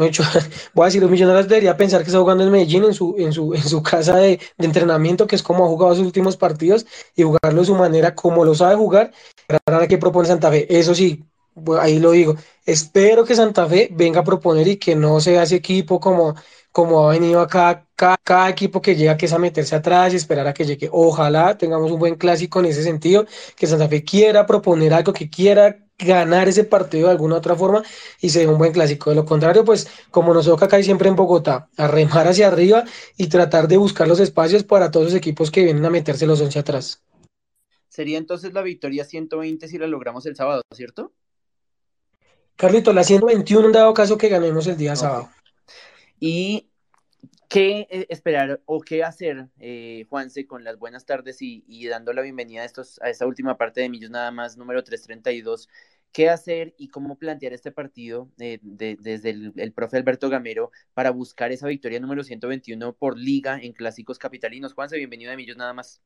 hecho, voy a decir, los Millonarios debería pensar que está jugando en Medellín, en su, en su, en su casa de, de entrenamiento, que es como ha jugado sus últimos partidos, y jugarlo de su manera como lo sabe jugar, para que propone Santa Fe. Eso sí, ahí lo digo, espero que Santa Fe venga a proponer y que no sea ese equipo como como ha venido acá cada, equipo que llega que es a meterse atrás y esperar a que llegue. Ojalá tengamos un buen clásico en ese sentido, que Santa Fe quiera proponer algo, que quiera ganar ese partido de alguna otra forma y se dé un buen clásico. De lo contrario, pues como nos toca acá y siempre en Bogotá, a remar hacia arriba y tratar de buscar los espacios para todos los equipos que vienen a meterse los 11 atrás. Sería entonces la victoria 120 si la logramos el sábado, ¿cierto? Carlito, la 121 en dado caso que ganemos el día sábado. Y ¿Qué eh, esperar o qué hacer, eh, Juanse, con las buenas tardes y, dando la bienvenida a, estos, a esta última parte de Millos Nada más, número 332? ¿Qué hacer y cómo plantear este partido eh, desde el, el, profe Alberto Gamero para buscar esa victoria número 121 por liga en clásicos capitalinos? Juanse, bienvenido a Millos Nada más.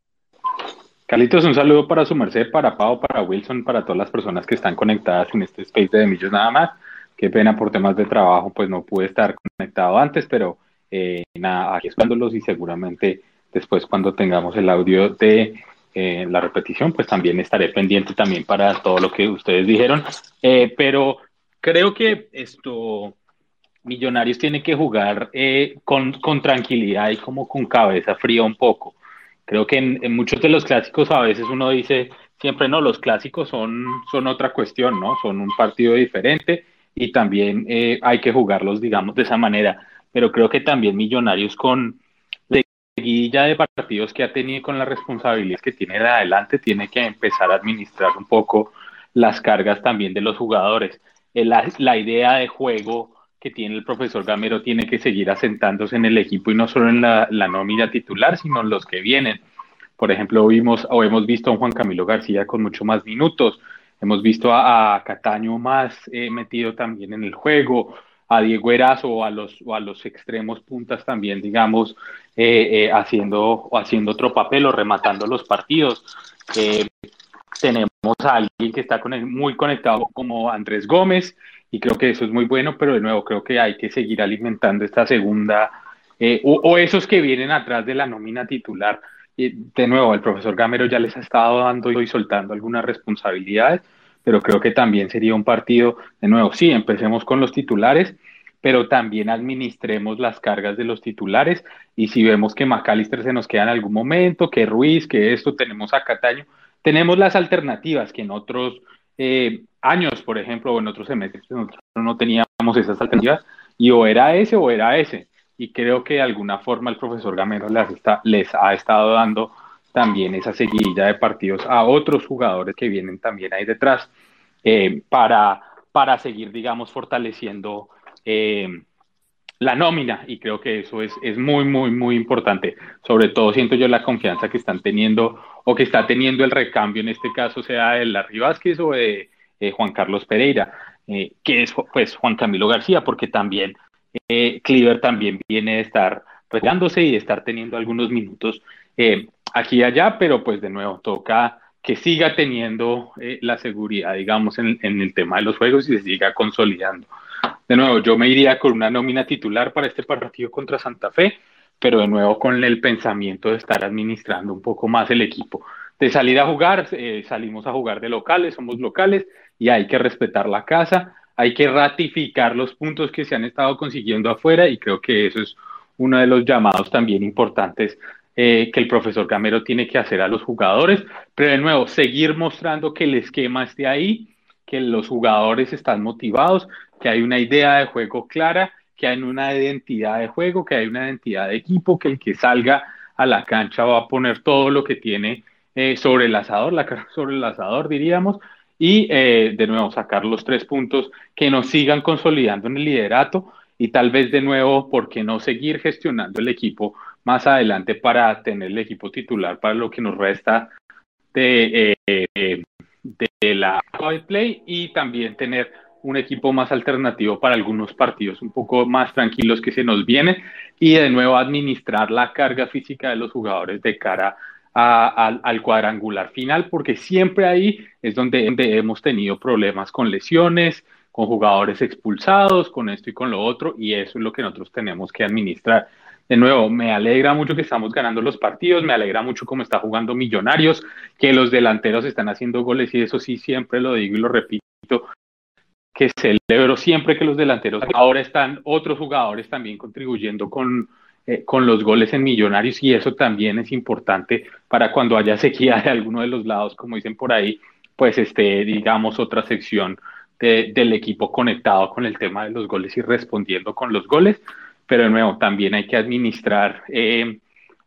Carlitos, un saludo para su merced, para Pau, para Wilson, para todas las personas que están conectadas en este space de Millos Nada más. Qué pena por temas de trabajo, pues no pude estar conectado antes, pero eh, nada, aquí y seguramente después cuando tengamos el audio de eh, la repetición, pues también estaré pendiente también para todo lo que ustedes dijeron. Eh, pero creo que esto, Millonarios tiene que jugar eh, con, con, tranquilidad y como con cabeza fría un poco. Creo que en, en, muchos de los clásicos a veces uno dice, siempre no, los clásicos son, son otra cuestión, ¿no? Son un partido diferente y también hay que jugarlos, digamos, de esa manera pero creo que también Millonarios con la seguidilla de partidos que ha tenido con las responsabilidades que tiene de adelante, tiene que empezar a administrar un poco las cargas también de los jugadores. La, la idea de juego que tiene el profesor Gamero tiene que seguir asentándose en el equipo y no solo en la, la nómina titular, sino en los que vienen. Por ejemplo, vimos o hemos visto a Juan Camilo García con mucho más minutos, hemos visto a, Cataño más eh, metido también en el juego, a Diego Erazo o a los, o a los extremos puntas también, digamos, eh, eh, haciendo, otro papel o rematando los partidos. Eh, tenemos a alguien que está muy conectado como Andrés Gómez y creo que eso es muy bueno, pero de nuevo creo que hay que seguir alimentando esta segunda o, o, esos que vienen atrás de la nómina titular. de nuevo, el profesor Gamero ya les ha estado dando y soltando algunas responsabilidades pero creo que también sería un partido, de nuevo, sí, empecemos con los titulares, pero también administremos las cargas de los titulares y si vemos que McAllister se nos queda en algún momento, que Ruiz, que esto, tenemos a Cataño, tenemos las alternativas que en otros eh, años, por ejemplo, o en otros semestres, nosotros no teníamos esas alternativas y o era ese o era ese. Y creo que de alguna forma el profesor Gamero les, está, les ha estado dando también esa seguidilla de partidos a otros jugadores que vienen también ahí detrás eh, para, para seguir, digamos, fortaleciendo eh, la nómina y creo que eso es, es muy, muy, muy importante. Sobre todo siento yo la confianza que están teniendo o que está teniendo el recambio, en este caso sea de Larry Vázquez o de Juan Carlos Pereira, eh, que es pues Juan Camilo García, porque también Cleaver también viene de estar retirándose y de estar teniendo algunos minutos eh, aquí y allá, pero pues de nuevo toca que siga teniendo eh, la seguridad, digamos, en, el tema de los juegos y se siga consolidando. De nuevo, yo me iría con una nómina titular para este partido contra Santa Fe, pero de nuevo con el pensamiento de estar administrando un poco más el equipo. De salir a jugar, eh, salimos a jugar de locales, somos locales y hay que respetar la casa, hay que ratificar los puntos que se han estado consiguiendo afuera y creo que eso es uno de los llamados también importantes eh, que el profesor Camero tiene que hacer a los jugadores, pero de nuevo, seguir mostrando que el esquema esté ahí, que los jugadores están motivados, que hay una idea de juego clara, que hay una identidad de juego, que hay una identidad de equipo, que el que salga a la cancha va a poner todo lo que tiene eh, sobre el asador, la cara sobre el asador, diríamos, y eh, de nuevo sacar los tres puntos que nos sigan consolidando en el liderato y tal vez de nuevo, ¿por qué no seguir gestionando el equipo más adelante para tener el equipo titular para lo que nos resta de, eh, de la play y también tener un equipo más alternativo para algunos partidos un poco más tranquilos que se nos vienen y de nuevo administrar la carga física de los jugadores de cara al cuadrangular final porque siempre ahí es donde hemos tenido problemas con lesiones, con jugadores expulsados, con esto y con lo otro y eso es lo que nosotros tenemos que administrar de nuevo, me alegra mucho que estamos ganando los partidos, me alegra mucho cómo está jugando Millonarios, que los delanteros están haciendo goles y eso sí siempre lo digo y lo repito, que celebro siempre que los delanteros, ahora están otros jugadores también contribuyendo con, eh, con los goles en Millonarios y eso también es importante para cuando haya sequía de alguno de los lados, como dicen por ahí, pues esté, digamos, otra sección del equipo conectado con el tema de los goles y respondiendo con los goles, pero de nuevo, también hay que administrar eh,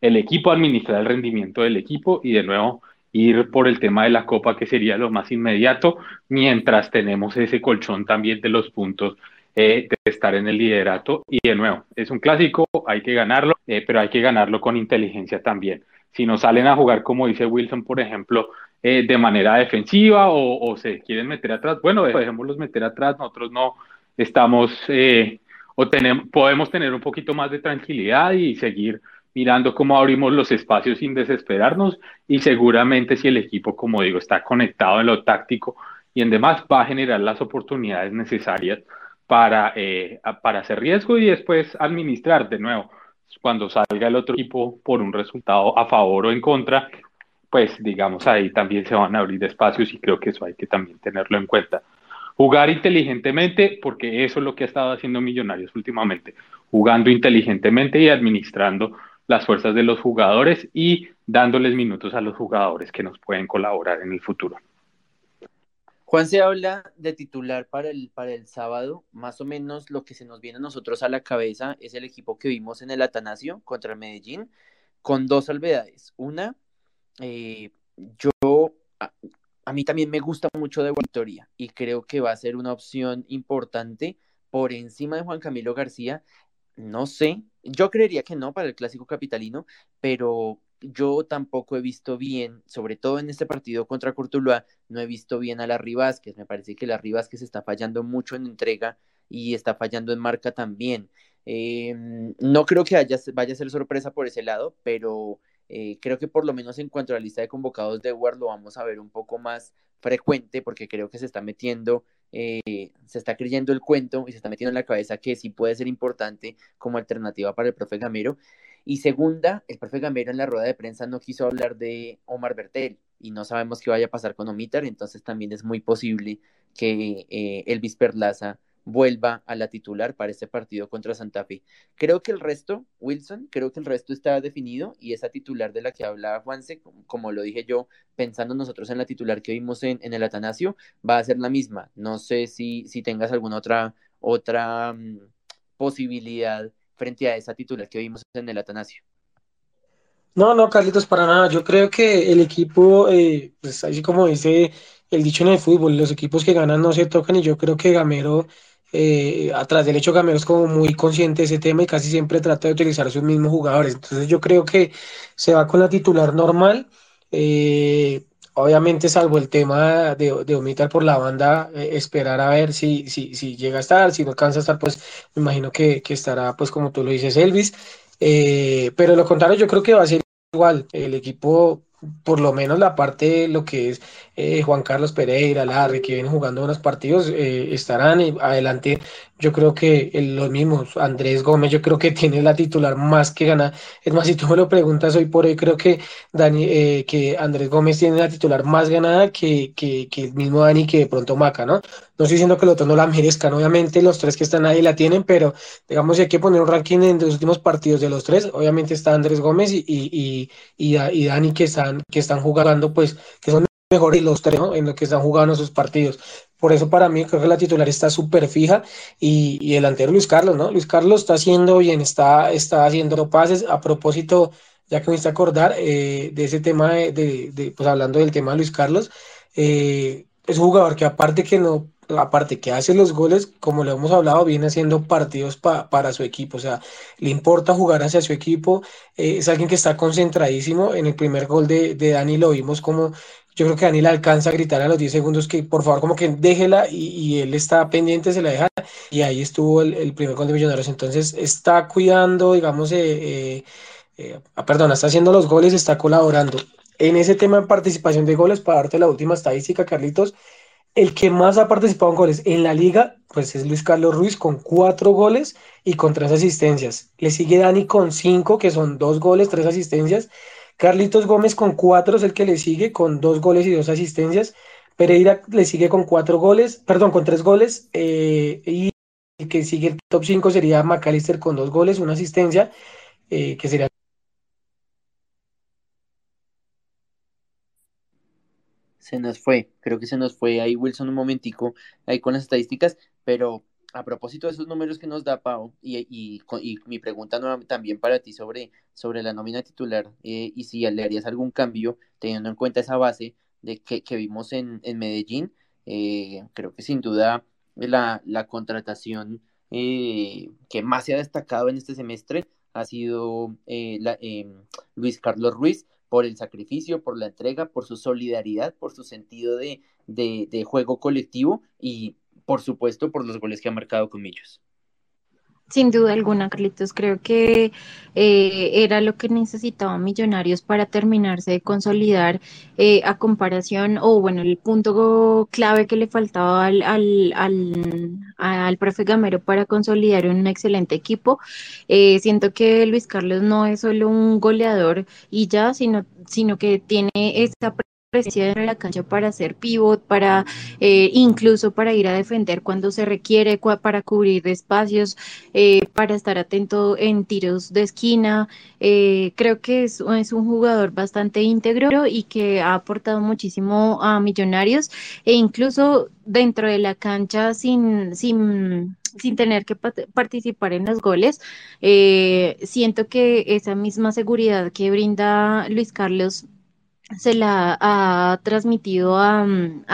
el equipo, administrar el rendimiento del equipo y de nuevo ir por el tema de la copa que sería lo más inmediato, mientras tenemos ese colchón también de los puntos eh, de estar en el liderato. Y de nuevo, es un clásico, hay que ganarlo, eh, pero hay que ganarlo con inteligencia también. Si nos salen a jugar, como dice Wilson, por ejemplo, de manera defensiva o, se quieren meter atrás, bueno, dejémoslos meter atrás, nosotros no estamos o tenemos, podemos tener un poquito más de tranquilidad y seguir mirando cómo abrimos los espacios sin desesperarnos y seguramente si el equipo, como digo, está conectado en lo táctico y en demás, va a generar las oportunidades necesarias para, eh, para hacer riesgo y después administrar de nuevo. Cuando salga el otro equipo por un resultado a favor o en contra, pues digamos ahí también se van a abrir espacios y creo que eso hay que también tenerlo en cuenta. Jugar inteligentemente, porque eso es lo que ha estado haciendo Millonarios últimamente, jugando inteligentemente y administrando las fuerzas de los jugadores y dándoles minutos a los jugadores que nos pueden colaborar en el futuro. Juan se habla de titular para el, para el sábado. Más o menos lo que se nos viene a nosotros a la cabeza es el equipo que vimos en el Atanasio contra el Medellín, con dos salvedades. Una, eh, yo, a, mí también me gusta mucho de Victoria y creo que va a ser una opción importante por encima de Juan Camilo García no sé, yo creería que no para el clásico capitalino, pero yo tampoco he visto bien, sobre todo en este partido contra Cortuluá, no he visto bien a la Vázquez. Me parece que la Vázquez está fallando mucho en entrega y está fallando en marca también. Em, no creo que vaya a ser sorpresa por ese lado, pero eh, creo que por lo menos en cuanto a la lista de convocados de Ward lo vamos a ver un poco más frecuente porque creo que se está metiendo eh, se está creyendo el cuento y se está metiendo en la cabeza que sí puede ser importante como alternativa para el profe Gamero. Y segunda, el profe Gamero en la rueda de prensa no quiso hablar de Omar Bertel y no sabemos qué vaya a pasar con Omitar, entonces también es muy posible que eh, Elvis Perlaza vuelva a la titular para este partido contra Santa Fe. Creo que el resto, Wilson, creo que el resto está definido y esa titular de la que habla Juanse, como lo dije yo, pensando nosotros en la titular que vimos en, el Atanasio, va a ser la misma. No sé si, si tengas alguna otra, otra mm, posibilidad frente a esa titular que vimos en el Atanasio. No, no, Carlitos, para nada. Yo creo que el equipo, eh, pues así como dice el dicho en el fútbol, los equipos que ganan no se tocan y yo creo que Gamero eh, atrás del hecho Gamero es como muy consciente de ese tema y casi siempre trata de utilizar sus mismos jugadores. Entonces yo creo que se va con la titular normal. Eh, obviamente, salvo el tema de, de omitar por la banda, eh, esperar a ver si, si, si llega a estar, si no alcanza a estar, pues me imagino que, que estará, pues como tú lo dices, Elvis. pero lo contrario, yo creo que va a ser igual. El equipo por lo menos la parte lo que es eh, Juan Carlos Pereira, Larry, que vienen jugando unos partidos, eh, estarán adelante. Yo creo que los mismos, Andrés Gómez, yo creo que tiene la titular más que gana. Es más, si tú me lo preguntas hoy por hoy, creo que Dani, eh, que Andrés Gómez tiene la titular más ganada que, que, que, el mismo Dani que de pronto Maca, ¿no? No estoy diciendo que los otros no la merezcan, obviamente los tres que están ahí la tienen, pero digamos si hay que poner un ranking en los últimos partidos de los tres, obviamente está Andrés Gómez y, y, y, y Dani que están, que están jugando, pues, que son mejores los tres en lo que están jugando sus partidos. Por eso para mí creo que la titular está súper fija y, y, el delantero Luis Carlos, ¿no? Luis Carlos está haciendo bien, está, está haciendo pases. A propósito, ya que me hice acordar eh, de ese tema, de, de, pues hablando del tema de Luis Carlos, eh, es un jugador que aparte que no aparte que hace los goles, como le hemos hablado, viene haciendo partidos para su equipo, o sea, le importa jugar hacia su equipo, eh, es alguien que está concentradísimo, en el primer gol de, de Dani lo vimos como, yo creo que Dani le alcanza a gritar a los 10 segundos que por favor como que déjela y, y él está pendiente, se la deja, y ahí estuvo el, el, primer gol de Millonarios, entonces está cuidando, digamos, eh, eh, eh ah, perdón, está haciendo los goles, está colaborando. En ese tema de participación de goles, para darte la última estadística, Carlitos, el que más ha participado en goles en la liga, pues es Luis Carlos Ruiz con cuatro goles y con tres asistencias. Le sigue Dani con cinco, que son dos goles, tres asistencias. Carlitos Gómez con cuatro es el que le sigue con dos goles y dos asistencias. Pereira le sigue con cuatro goles, perdón, con tres goles, eh, y el que sigue el top 5 sería McAllister con dos goles, una asistencia, eh, que sería se nos fue, creo que se nos fue ahí Wilson un momentico ahí con las estadísticas, pero a propósito de esos números que nos da Pau, y, y, mi pregunta también para ti sobre, sobre la nómina titular, eh, y si le harías algún cambio, teniendo en cuenta esa base de que, que vimos en, en Medellín, eh, creo que sin duda la, la contratación eh, que más se ha destacado en este semestre ha sido Luis Carlos Ruiz, por el sacrificio, por la entrega, por su solidaridad, por su sentido de, de, juego colectivo y, por supuesto, por los goles que ha marcado con Millos. Sin duda alguna, Carlitos, creo que eh, era lo que necesitaba Millonarios para terminarse de consolidar eh, a comparación, o bueno, el punto clave que le faltaba al, al, al, al profe Gamero para consolidar un excelente equipo. Eh, siento que Luis Carlos no es solo un goleador y ya, sino, sino que tiene esa presencia en la cancha para hacer pivot, para eh, incluso para ir a defender cuando se requiere, para cubrir espacios, eh, para estar atento en tiros de esquina. Eh, creo que es, es, un jugador bastante íntegro y que ha aportado muchísimo a Millonarios e incluso dentro de la cancha sin, sin sin tener que participar en los goles. siento que esa misma seguridad que brinda Luis Carlos se la ha transmitido a, mm,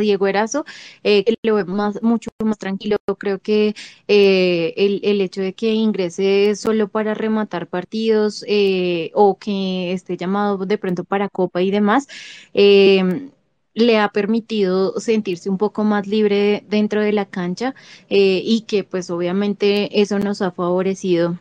Diego Erazo, eh, que lo ve más, mucho más tranquilo. Creo que eh, el, el, hecho de que ingrese solo para rematar partidos eh, o que esté llamado de pronto para Copa y demás, em, le ha permitido sentirse un poco más libre dentro de la cancha y que pues obviamente eso nos ha favorecido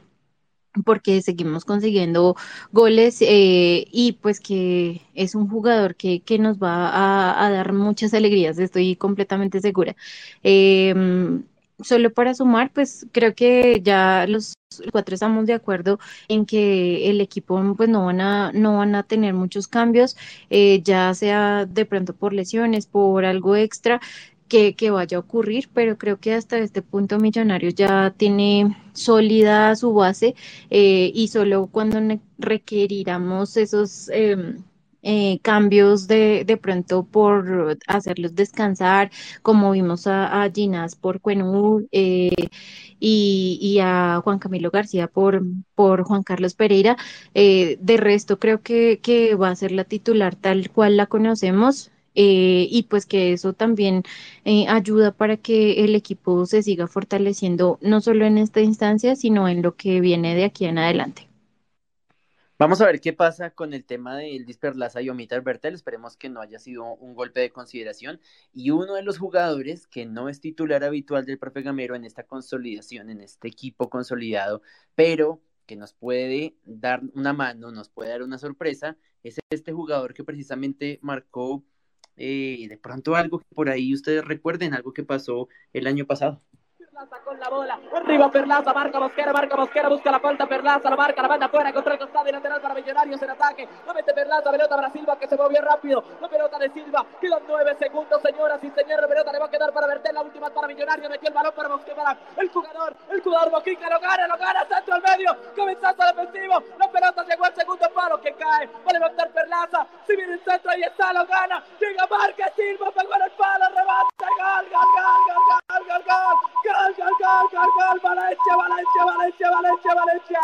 porque seguimos consiguiendo goles eh, y pues que es un jugador que, que nos va a, dar muchas alegrías, estoy completamente segura. Em, solo para sumar, pues creo que ya los cuatro estamos de acuerdo en que el equipo pues no van a no van a tener muchos cambios eh, ya sea de pronto por lesiones por algo extra que, vaya a ocurrir, pero creo que hasta este punto Millonarios ya tiene sólida su base eh, y solo cuando requeriramos esos em, eh, cambios de, de pronto por hacerlos descansar, como vimos a, a por Cuenú eh, y, y, a Juan Camilo García por, por Juan Carlos Pereira. de resto, creo que, que va a ser la titular tal cual la conocemos. Eh, y pues que eso también eh, ayuda para que el equipo se siga fortaleciendo no solo en esta instancia, sino en lo que viene de aquí en adelante. Vamos a ver qué pasa con el tema del Disperlaza y Omita Bertel. Esperemos que no haya sido un golpe de consideración. Y uno de los jugadores que no es titular habitual del profe Gamero en esta consolidación, en este equipo consolidado, pero que nos puede dar una mano, nos puede dar una sorpresa, es este jugador que precisamente marcó eh, de pronto algo que por ahí ustedes recuerden, algo que pasó el año pasado. Perlaza con la bola. Arriba Perlaza, marca Mosquera, marca Mosquera, busca la falta Perlaza, la marca, la banda fuera contra el costado y lateral para Millonarios en ataque. La mete Perlaza, pelota para Silva que se movió rápido. La pelota de Silva, quedan nueve segundos, señoras y señores. La pelota le va a quedar para Bertel, la última para Millonarios. Metió el balón para Mosquera, el jugador, el jugador Mojica lo gana, lo gana, centro al medio, cabezazo defensivo. La pelota llegó al segundo palo que cae. Va a levantar Perlaza, si viene el centro, ahí está, lo gana. Llega Marca Silva, pegó en el palo, rebate, gol, gol, gol, gol, gol, gol. gol gol, gol, gol, gol, Valencia, Valencia, Valencia, Valencia, Valencia.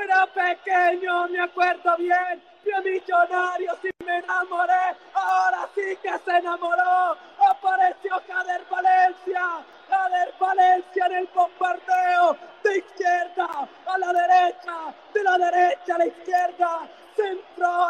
De pequeño, me acuerdo bien, Millonarios y me enamoré, ahora sí que se enamoró, apareció Jader Valencia, Jader Valencia en el bombardeo, de izquierda a la derecha, de la derecha a la izquierda, centro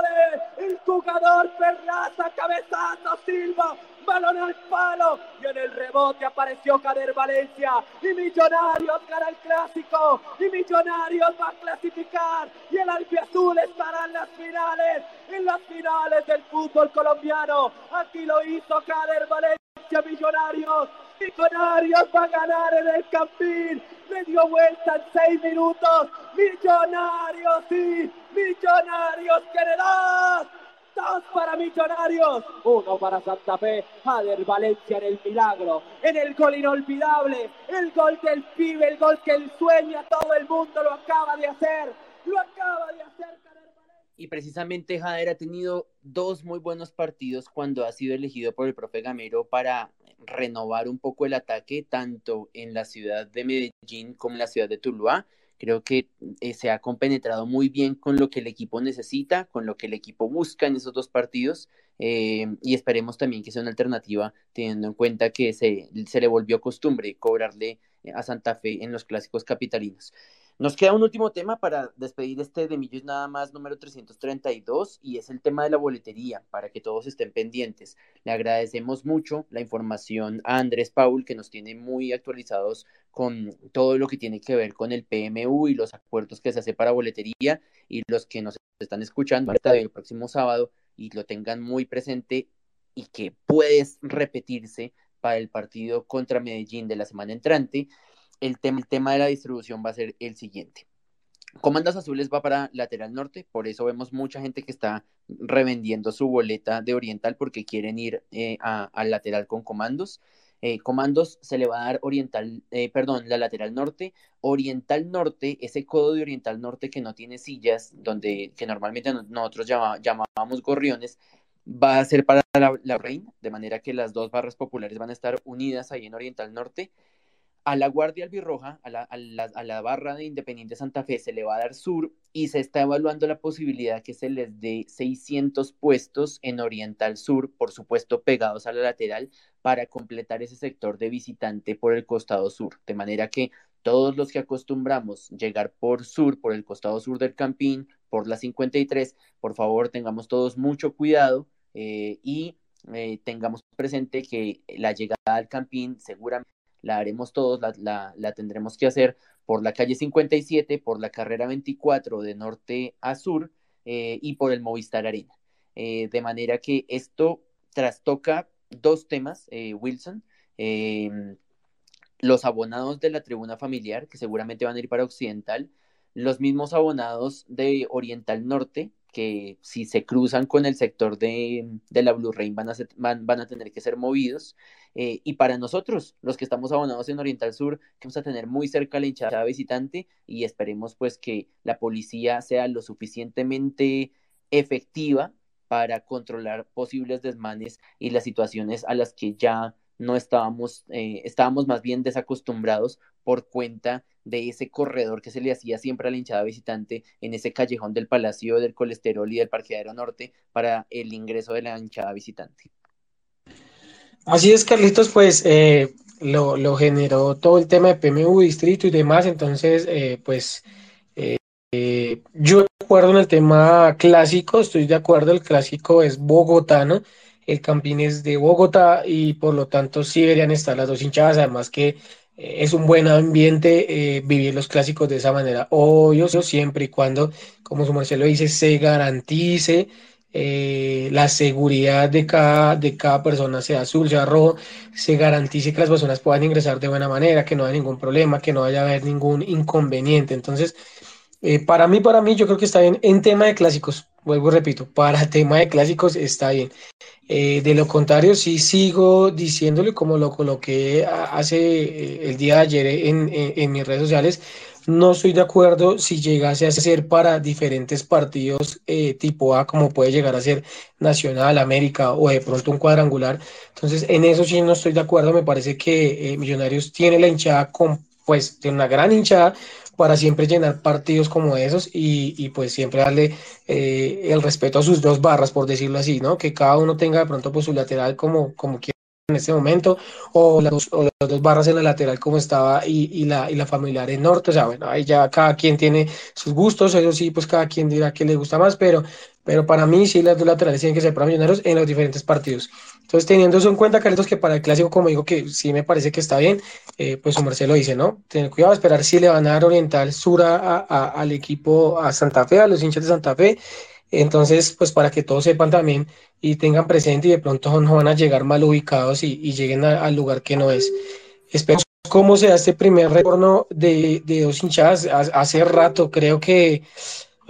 de el jugador Perlaza, cabezazo Silva, balón al palo y en el rebote apareció Cader Valencia y Millonarios gana el clásico y Millonarios va a clasificar y el albiazul estará en las finales, en las finales del fútbol colombiano. Aquí lo hizo Cader Valencia Millonarios. Millonarios va a ganar en el Campín. Le dio vuelta en seis minutos. Millonarios, sí. Millonarios quiere dos. Para Millonarios, uno para Santa Fe, Jader Valencia en el milagro, en el gol inolvidable, el gol del pibe, el gol que él sueña, todo el mundo lo acaba de hacer, lo acaba de hacer. Y precisamente Jader ha tenido dos muy buenos partidos cuando ha sido elegido por el profe Gamero para renovar un poco el ataque, tanto en la ciudad de Medellín como en la ciudad de Tuluá. Creo que eh, se ha compenetrado muy bien con lo que el equipo necesita, con lo que el equipo busca en esos dos partidos eh, y esperemos también que sea una alternativa teniendo en cuenta que se, se le volvió costumbre cobrarle eh, a Santa Fe en los clásicos capitalinos. Nos queda un último tema para despedir este de Millos nada más número 332 y es el tema de la boletería para que todos estén pendientes. Le agradecemos mucho la información a Andrés Paul que nos tiene muy actualizados con todo lo que tiene que ver con el PMU y los acuerdos que se hace para boletería y los que nos están escuchando hasta el próximo sábado y lo tengan muy presente y que puedes repetirse para el partido contra Medellín de la semana entrante el tema, el tema de la distribución va a ser el siguiente. Comandos Azules va para lateral norte, por eso vemos mucha gente que está revendiendo su boleta de Oriental porque quieren ir eh, al lateral con comandos. Eh, comandos se le va a dar Oriental, eh, perdón, la lateral norte. Oriental norte, ese codo de Oriental norte que no tiene sillas, donde que normalmente nosotros llamábamos gorriones, va a ser para la, la reina, de manera que las dos barras populares van a estar unidas ahí en Oriental norte a la Guardia Albirroja, a la, a, la, barra de Independiente Santa Fe, se le va a dar sur y se está evaluando la posibilidad que se les dé 600 puestos en Oriental Sur, por supuesto pegados a la lateral, para completar ese sector de visitante por el costado sur. De manera que todos los que acostumbramos llegar por sur, por el costado sur del Campín, por la 53, por favor tengamos todos mucho cuidado eh, y eh, tengamos presente que la llegada al Campín seguramente la haremos todos, la, la, tendremos que hacer por la calle 57, por la carrera 24 de norte a sur eh, y por el Movistar Arena. Eh, de manera que esto trastoca dos temas, eh, Wilson. Em, los abonados de la tribuna familiar, que seguramente van a ir para Occidental, los mismos abonados de Oriental Norte, que si se cruzan con el sector de, la Blue Rain van a, van, a tener que ser movidos. Eh, y para nosotros, los que estamos abonados en Oriental Sur, vamos a tener muy cerca la hinchada visitante y esperemos pues que la policía sea lo suficientemente efectiva para controlar posibles desmanes y las situaciones a las que ya no estábamos, eh, estábamos más bien desacostumbrados por cuenta de ese corredor que se le hacía siempre a la hinchada visitante en ese callejón del Palacio del Colesterol y del Parqueadero Norte para el ingreso de la hinchada visitante. Así es, Carlitos, pues eh, lo, lo, generó todo el tema de PMU Distrito y demás, entonces, eh, pues eh, yo de acuerdo en el tema clásico, estoy de acuerdo, el clásico es bogotano, el Campín es de Bogotá y por lo tanto sí deberían estar las dos hinchadas, además que es un buen ambiente vivir los clásicos de esa manera, obvio, siempre y cuando, como su Marcelo dice, se garantice eh, la seguridad de cada, de cada persona, sea azul, sea rojo, se garantice que las personas puedan ingresar de buena manera, que no haya ningún problema, que no vaya a haber ningún inconveniente. Entonces, eh, para mí, para mí, yo creo que está bien en tema de clásicos, vuelvo repito, para tema de clásicos está bien. Eh, de lo contrario, sí sigo diciéndole como lo coloqué hace el día de ayer en, en mis redes sociales, no estoy de acuerdo si llegase a ser para diferentes partidos eh, tipo A, como puede llegar a ser Nacional, América o de pronto un cuadrangular. Entonces, en eso sí no estoy de acuerdo. Me parece que eh, Millonarios tiene la hinchada con, pues, de una gran hinchada para siempre llenar partidos como esos y, y pues siempre darle eh, el respeto a sus dos barras, por decirlo así, ¿no? Que cada uno tenga de pronto pues su lateral como, como quiera en este momento, o las, o las dos barras en la lateral como estaba y, y, la, y la familiar en norte, o sea, bueno, ahí ya cada quien tiene sus gustos, eso sí, pues cada quien dirá que le gusta más, pero, pero para mí sí las dos laterales tienen que ser para millonarios en los diferentes partidos. Entonces, teniendo eso en cuenta, Carlitos, que para el clásico, como digo, que sí me parece que está bien, eh, pues su Marcelo dice, ¿no? Tener cuidado, esperar si le van a dar oriental sur a, al equipo, a Santa Fe, a los hinchas de Santa Fe, entonces, pues para que todos sepan también y tengan presente y de pronto no van a llegar mal ubicados y, lleguen al lugar que no es. Esperemos cómo se da este primer retorno de, de dos hinchadas. Hace rato creo que,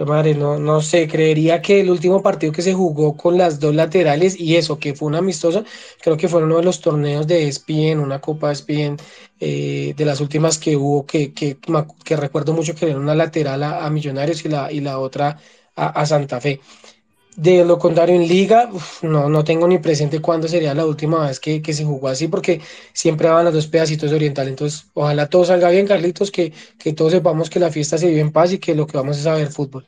madre, no, no sé, creería que el último partido que se jugó con las dos laterales y eso, que fue un amistoso, creo que fue uno de los torneos de ESPN, una Copa ESPN, eh, de las últimas que hubo, que, que, que, recuerdo mucho que era una lateral a, a Millonarios y la, y la otra a, a Santa Fe. De lo contrario, en liga, no, no tengo ni presente cuándo sería la última vez que, que, se jugó así, porque siempre van los dos pedacitos de Oriental. Entonces, ojalá todo salga bien, Carlitos, que, que todos sepamos que la fiesta se vive en paz y que lo que vamos es a ver fútbol.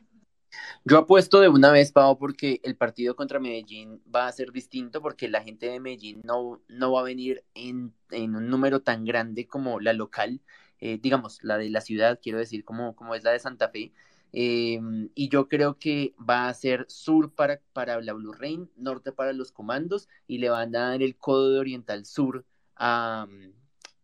Yo apuesto de una vez, Pau, porque el partido contra Medellín va a ser distinto, porque la gente de Medellín no, no va a venir en, en un número tan grande como la local, eh, digamos, la de la ciudad, quiero decir, como, como es la de Santa Fe. Eh, y yo creo que va a ser sur para, para la Blue Rain, norte para los comandos, y le van a dar el codo de Oriental Sur a,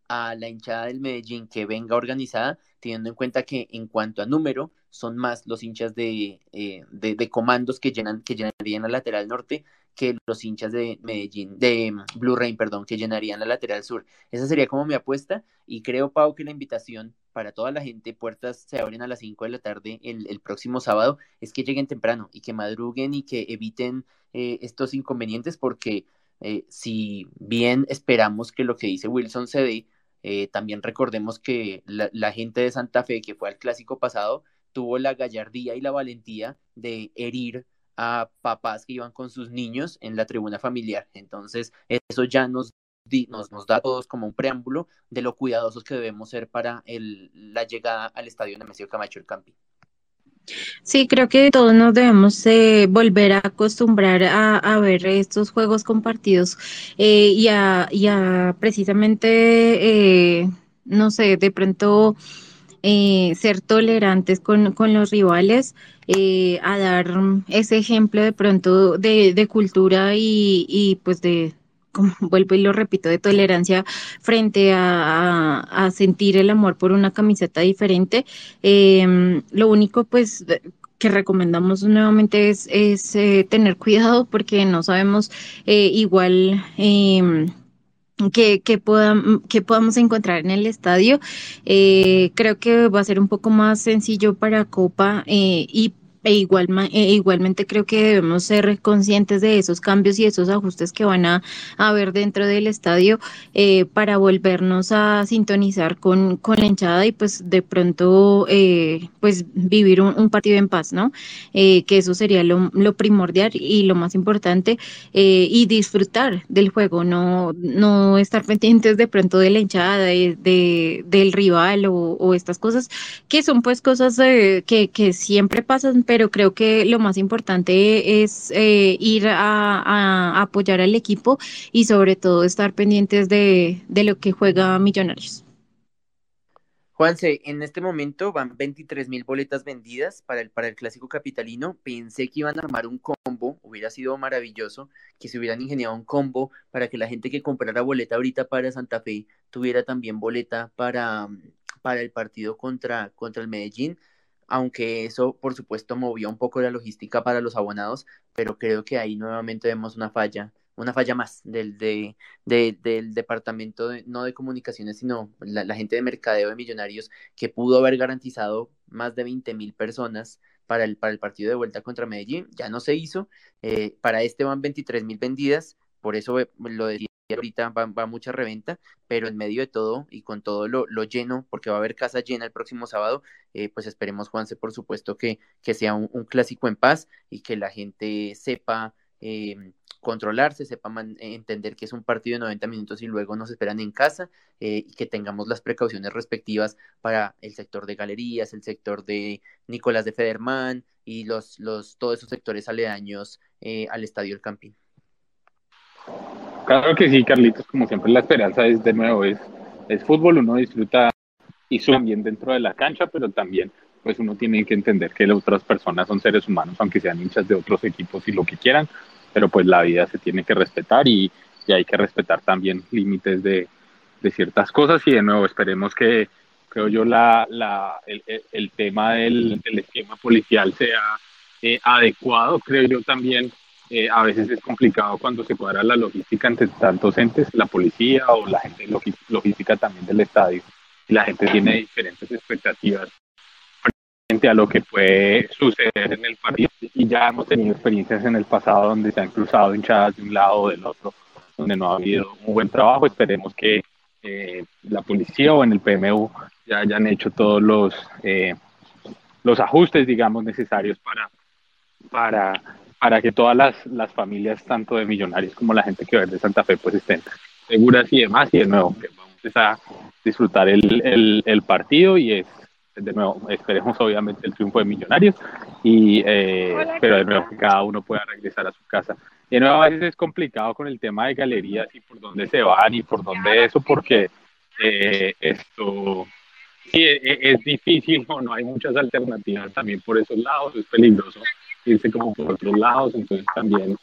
a la hinchada del Medellín que venga organizada, teniendo en cuenta que en cuanto a número, son más los hinchas de, eh, de, comandos que, llenan, que llenarían la lateral norte que los hinchas de Medellín, de Blue Rain, perdón, que llenarían la lateral sur. Esa sería como mi apuesta y creo, Pau, que la invitación para toda la gente, puertas se abren a las 5 de la tarde el, el, próximo sábado, es que lleguen temprano y que madruguen y que eviten eh, estos inconvenientes porque eh, si bien esperamos que lo que dice Wilson se dé, eh, también recordemos que la, la gente de Santa Fe que fue al clásico pasado tuvo la gallardía y la valentía de herir a papás que iban con sus niños en la tribuna familiar. Entonces, eso ya nos, nos, nos da todos como un preámbulo de lo cuidadosos que debemos ser para el, la llegada al estadio Nemesio Camacho el Campi. Sí, creo que todos nos debemos eh, volver a acostumbrar a, ver estos juegos compartidos eh, y, a, y, a, precisamente, eh, no sé, de pronto ser tolerantes con, con los rivales, a dar ese ejemplo de pronto de, de cultura y, y, pues de, como vuelvo y lo repito, de tolerancia frente a, sentir el amor por una camiseta diferente. Eh, lo único pues que recomendamos nuevamente es, eh, tener cuidado porque no sabemos eh, igual podam, que podamos encontrar en el estadio. Eh, creo que va a ser un poco más sencillo para Copa eh, y e, igual, e igualmente creo que debemos ser conscientes de esos cambios y esos ajustes que van a, haber dentro del estadio eh, para volvernos a sintonizar con, con la hinchada y pues de pronto eh, pues vivir un, un, partido en paz, ¿no? Eh, que eso sería lo, lo, primordial y lo más importante eh, y disfrutar del juego, no, no estar pendientes de pronto de la hinchada, de, de del rival o, o, estas cosas que son pues cosas eh, que, que siempre pasan pero creo que lo más importante es eh, ir a, apoyar al equipo y sobre todo estar pendientes de, lo que juega Millonarios. Juanse, en este momento van 23 mil boletas vendidas para el, clásico capitalino. Pensé que iban a armar un combo, hubiera sido maravilloso que se hubieran ingeniado un combo para que la gente que comprara boleta ahorita para Santa Fe tuviera también boleta para, para el partido contra el Medellín aunque eso por supuesto movió un poco la logística para los abonados, pero creo que ahí nuevamente vemos una falla, una falla más del, de, de, del departamento, de, no de comunicaciones, sino la, gente de mercadeo de millonarios que pudo haber garantizado más de 20 mil personas para el, para el partido de vuelta contra Medellín, ya no se hizo, eh, para este van 23 mil vendidas, por eso lo decía ahorita va, mucha reventa, pero en medio de todo y con todo lo, lleno, porque va a haber casa llena el próximo sábado, eh, pues esperemos, Juanse, por supuesto, que, que sea un, un, clásico en paz y que la gente sepa eh, controlarse, sepa man, entender que es un partido de 90 minutos y luego nos esperan en casa eh, y que tengamos las precauciones respectivas para el sector de galerías, el sector de Nicolás de Federman y los, los, todos esos sectores aledaños eh, al Estadio El Campín. Claro que sí, Carlitos, como siempre la esperanza es de nuevo, es, es fútbol, uno disfruta y también dentro de la cancha, pero también pues uno tiene que entender que las otras personas son seres humanos, aunque sean hinchas de otros equipos y lo que quieran, pero pues la vida se tiene que respetar y, y hay que respetar también límites de, de, ciertas cosas y de nuevo esperemos que, creo yo, la, la, el, el tema del, del, esquema policial sea eh, adecuado, creo yo también. Eh, a veces es complicado cuando se cuadra la logística entre tantos entes, la policía o la gente logística también del estadio, y la gente tiene diferentes expectativas frente a lo que puede suceder en el partido. Y ya hemos tenido experiencias en el pasado donde se han cruzado hinchadas de un lado o del otro, donde no ha habido un buen trabajo. Esperemos que eh, la policía o en el PMU ya hayan hecho todos los, eh, los ajustes, digamos, necesarios para, para, para que todas las, las familias, tanto de millonarios como la gente que va de Santa Fe, pues estén seguras y demás. Y de nuevo, que vamos a disfrutar el, el, el partido y es de nuevo, esperemos obviamente el triunfo de Millonarios, y, eh, pero de nuevo que cada uno pueda regresar a su casa. De nuevo, a veces es complicado con el tema de galerías y por dónde se van y por dónde eso, porque eh, esto sí es, e, es difícil, no, no hay muchas alternativas también por esos lados, es peligroso irse como por otros lados, entonces también,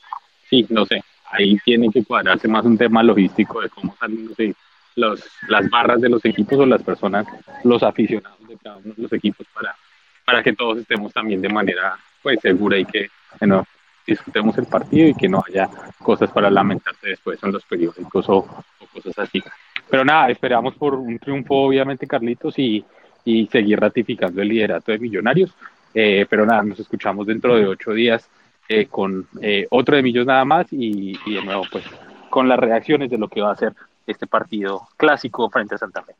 sí, no sé, ahí tiene que cuadrarse más un tema logístico de cómo salen los, las barras de los equipos o las personas, los aficionados de cada uno de los equipos para, para que todos estemos también de manera pues segura y que bueno, disfrutemos el partido y que no haya cosas para lamentarse después en los periódicos o, o cosas así. Pero nada, esperamos por un triunfo obviamente Carlitos y, y seguir ratificando el liderato de Millonarios. Eh, pero nada, nos escuchamos dentro de ocho días eh, con eh, otro de Millos nada más y, y de nuevo pues con las reacciones de lo que va a ser este partido clásico frente a Santa Fe.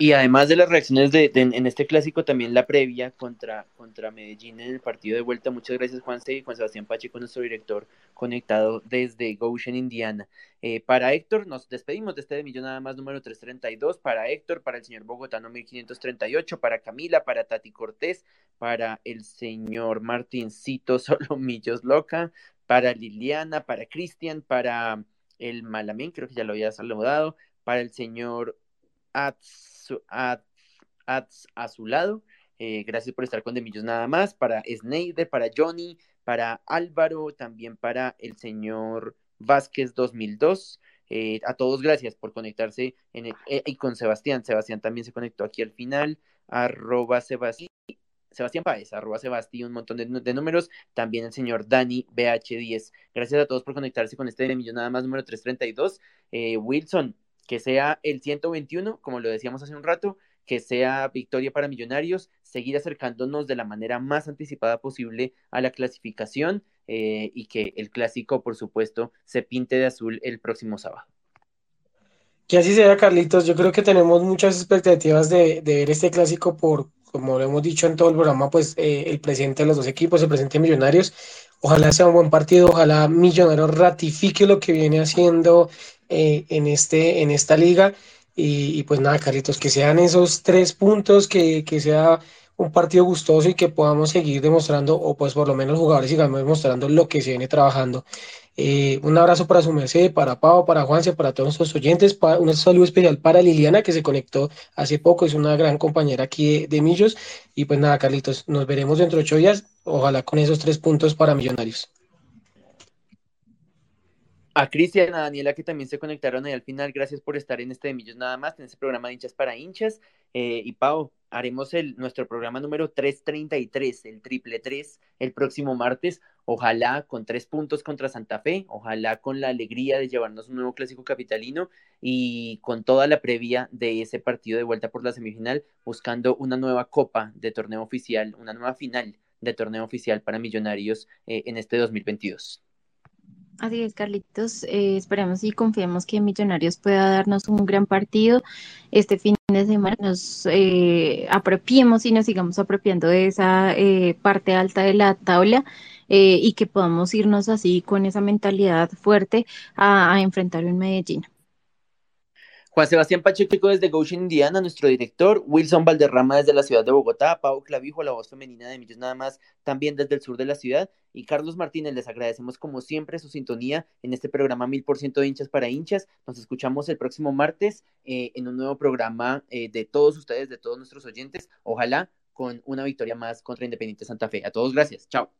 Y además de las reacciones de, en este clásico, también la previa contra, contra Medellín en el partido de vuelta. Muchas gracias, Juan C. y Juan Sebastián Pacheco, nuestro director, conectado desde Goshen, Indiana. Eh, para Héctor, nos despedimos de este de Millón nada más número 332. Para Héctor, para el señor Bogotano 1538, para Camila, para Tati Cortés, para el señor Martincito Solomillos Loca, para Liliana, para Cristian, para el Malamín, creo que ya lo había saludado, para el señor Ats, Ats a su lado. Eh, gracias por estar con De Millos nada más. Para Sneider, para Johnny, para Álvaro, también para el señor Vázquez 2002. Eh, a todos gracias por conectarse eh, y con Sebastián. Sebastián también se conectó aquí al final. Arroba Sebastián. Sebastián Páez, arroba Sebastián, un montón de, de, números. También el señor Dani BH10. Gracias a todos por conectarse con este de Millón nada más número 332. Eh, Wilson, que sea el 121, como lo decíamos hace un rato, que sea victoria para Millonarios, seguir acercándonos de la manera más anticipada posible a la clasificación eh, y que el clásico, por supuesto, se pinte de azul el próximo sábado. Que así sea, Carlitos. Yo creo que tenemos muchas expectativas de, ver este clásico por, como lo hemos dicho en todo el programa, pues eh, el presente de los dos equipos, el presente de Millonarios. Ojalá sea un buen partido, ojalá Millonarios ratifique lo que viene haciendo eh, en, este, en esta liga. Y, y, pues nada, Carlitos, que sean esos tres puntos, que, que, sea un partido gustoso y que podamos seguir demostrando, o pues por lo menos los jugadores sigamos demostrando lo que se viene trabajando. Eh, un abrazo para su merced, para Pau, para Juanse, para todos nuestros oyentes. Para, un saludo especial para Liliana, que se conectó hace poco, es una gran compañera aquí de, de Millos. Y pues nada, Carlitos, nos veremos dentro de ocho días. Ojalá con esos tres puntos para Millonarios. A Cristian, a Daniela que también se conectaron ahí al final, gracias por estar en este de Millos nada más, en este programa de hinchas para hinchas. Eh, y Pau, haremos el, nuestro programa número 333, el triple 3, el próximo martes. Ojalá con tres puntos contra Santa Fe, ojalá con la alegría de llevarnos un nuevo clásico capitalino y con toda la previa de ese partido de vuelta por la semifinal, buscando una nueva copa de torneo oficial, una nueva final de torneo oficial para Millonarios eh, en este 2022. Así es, Carlitos. Eh, esperamos y confiemos que Millonarios pueda darnos un gran partido este fin de semana. Nos eh, apropiemos y nos sigamos apropiando de esa eh, parte alta de la tabla y que podamos irnos así con esa mentalidad fuerte a, a enfrentar en Medellín. Sebastián Pacheco desde Goshen, Indiana, nuestro director, Wilson Valderrama desde la ciudad de Bogotá, Pau Clavijo, la voz femenina de Millos Nada más, también desde el sur de la ciudad, y Carlos Martínez, les agradecemos como siempre su sintonía en este programa Mil por ciento de hinchas para hinchas. Nos escuchamos el próximo martes eh, en un nuevo programa eh, de todos ustedes, de todos nuestros oyentes, ojalá con una victoria más contra Independiente Santa Fe. A todos, gracias. Chao.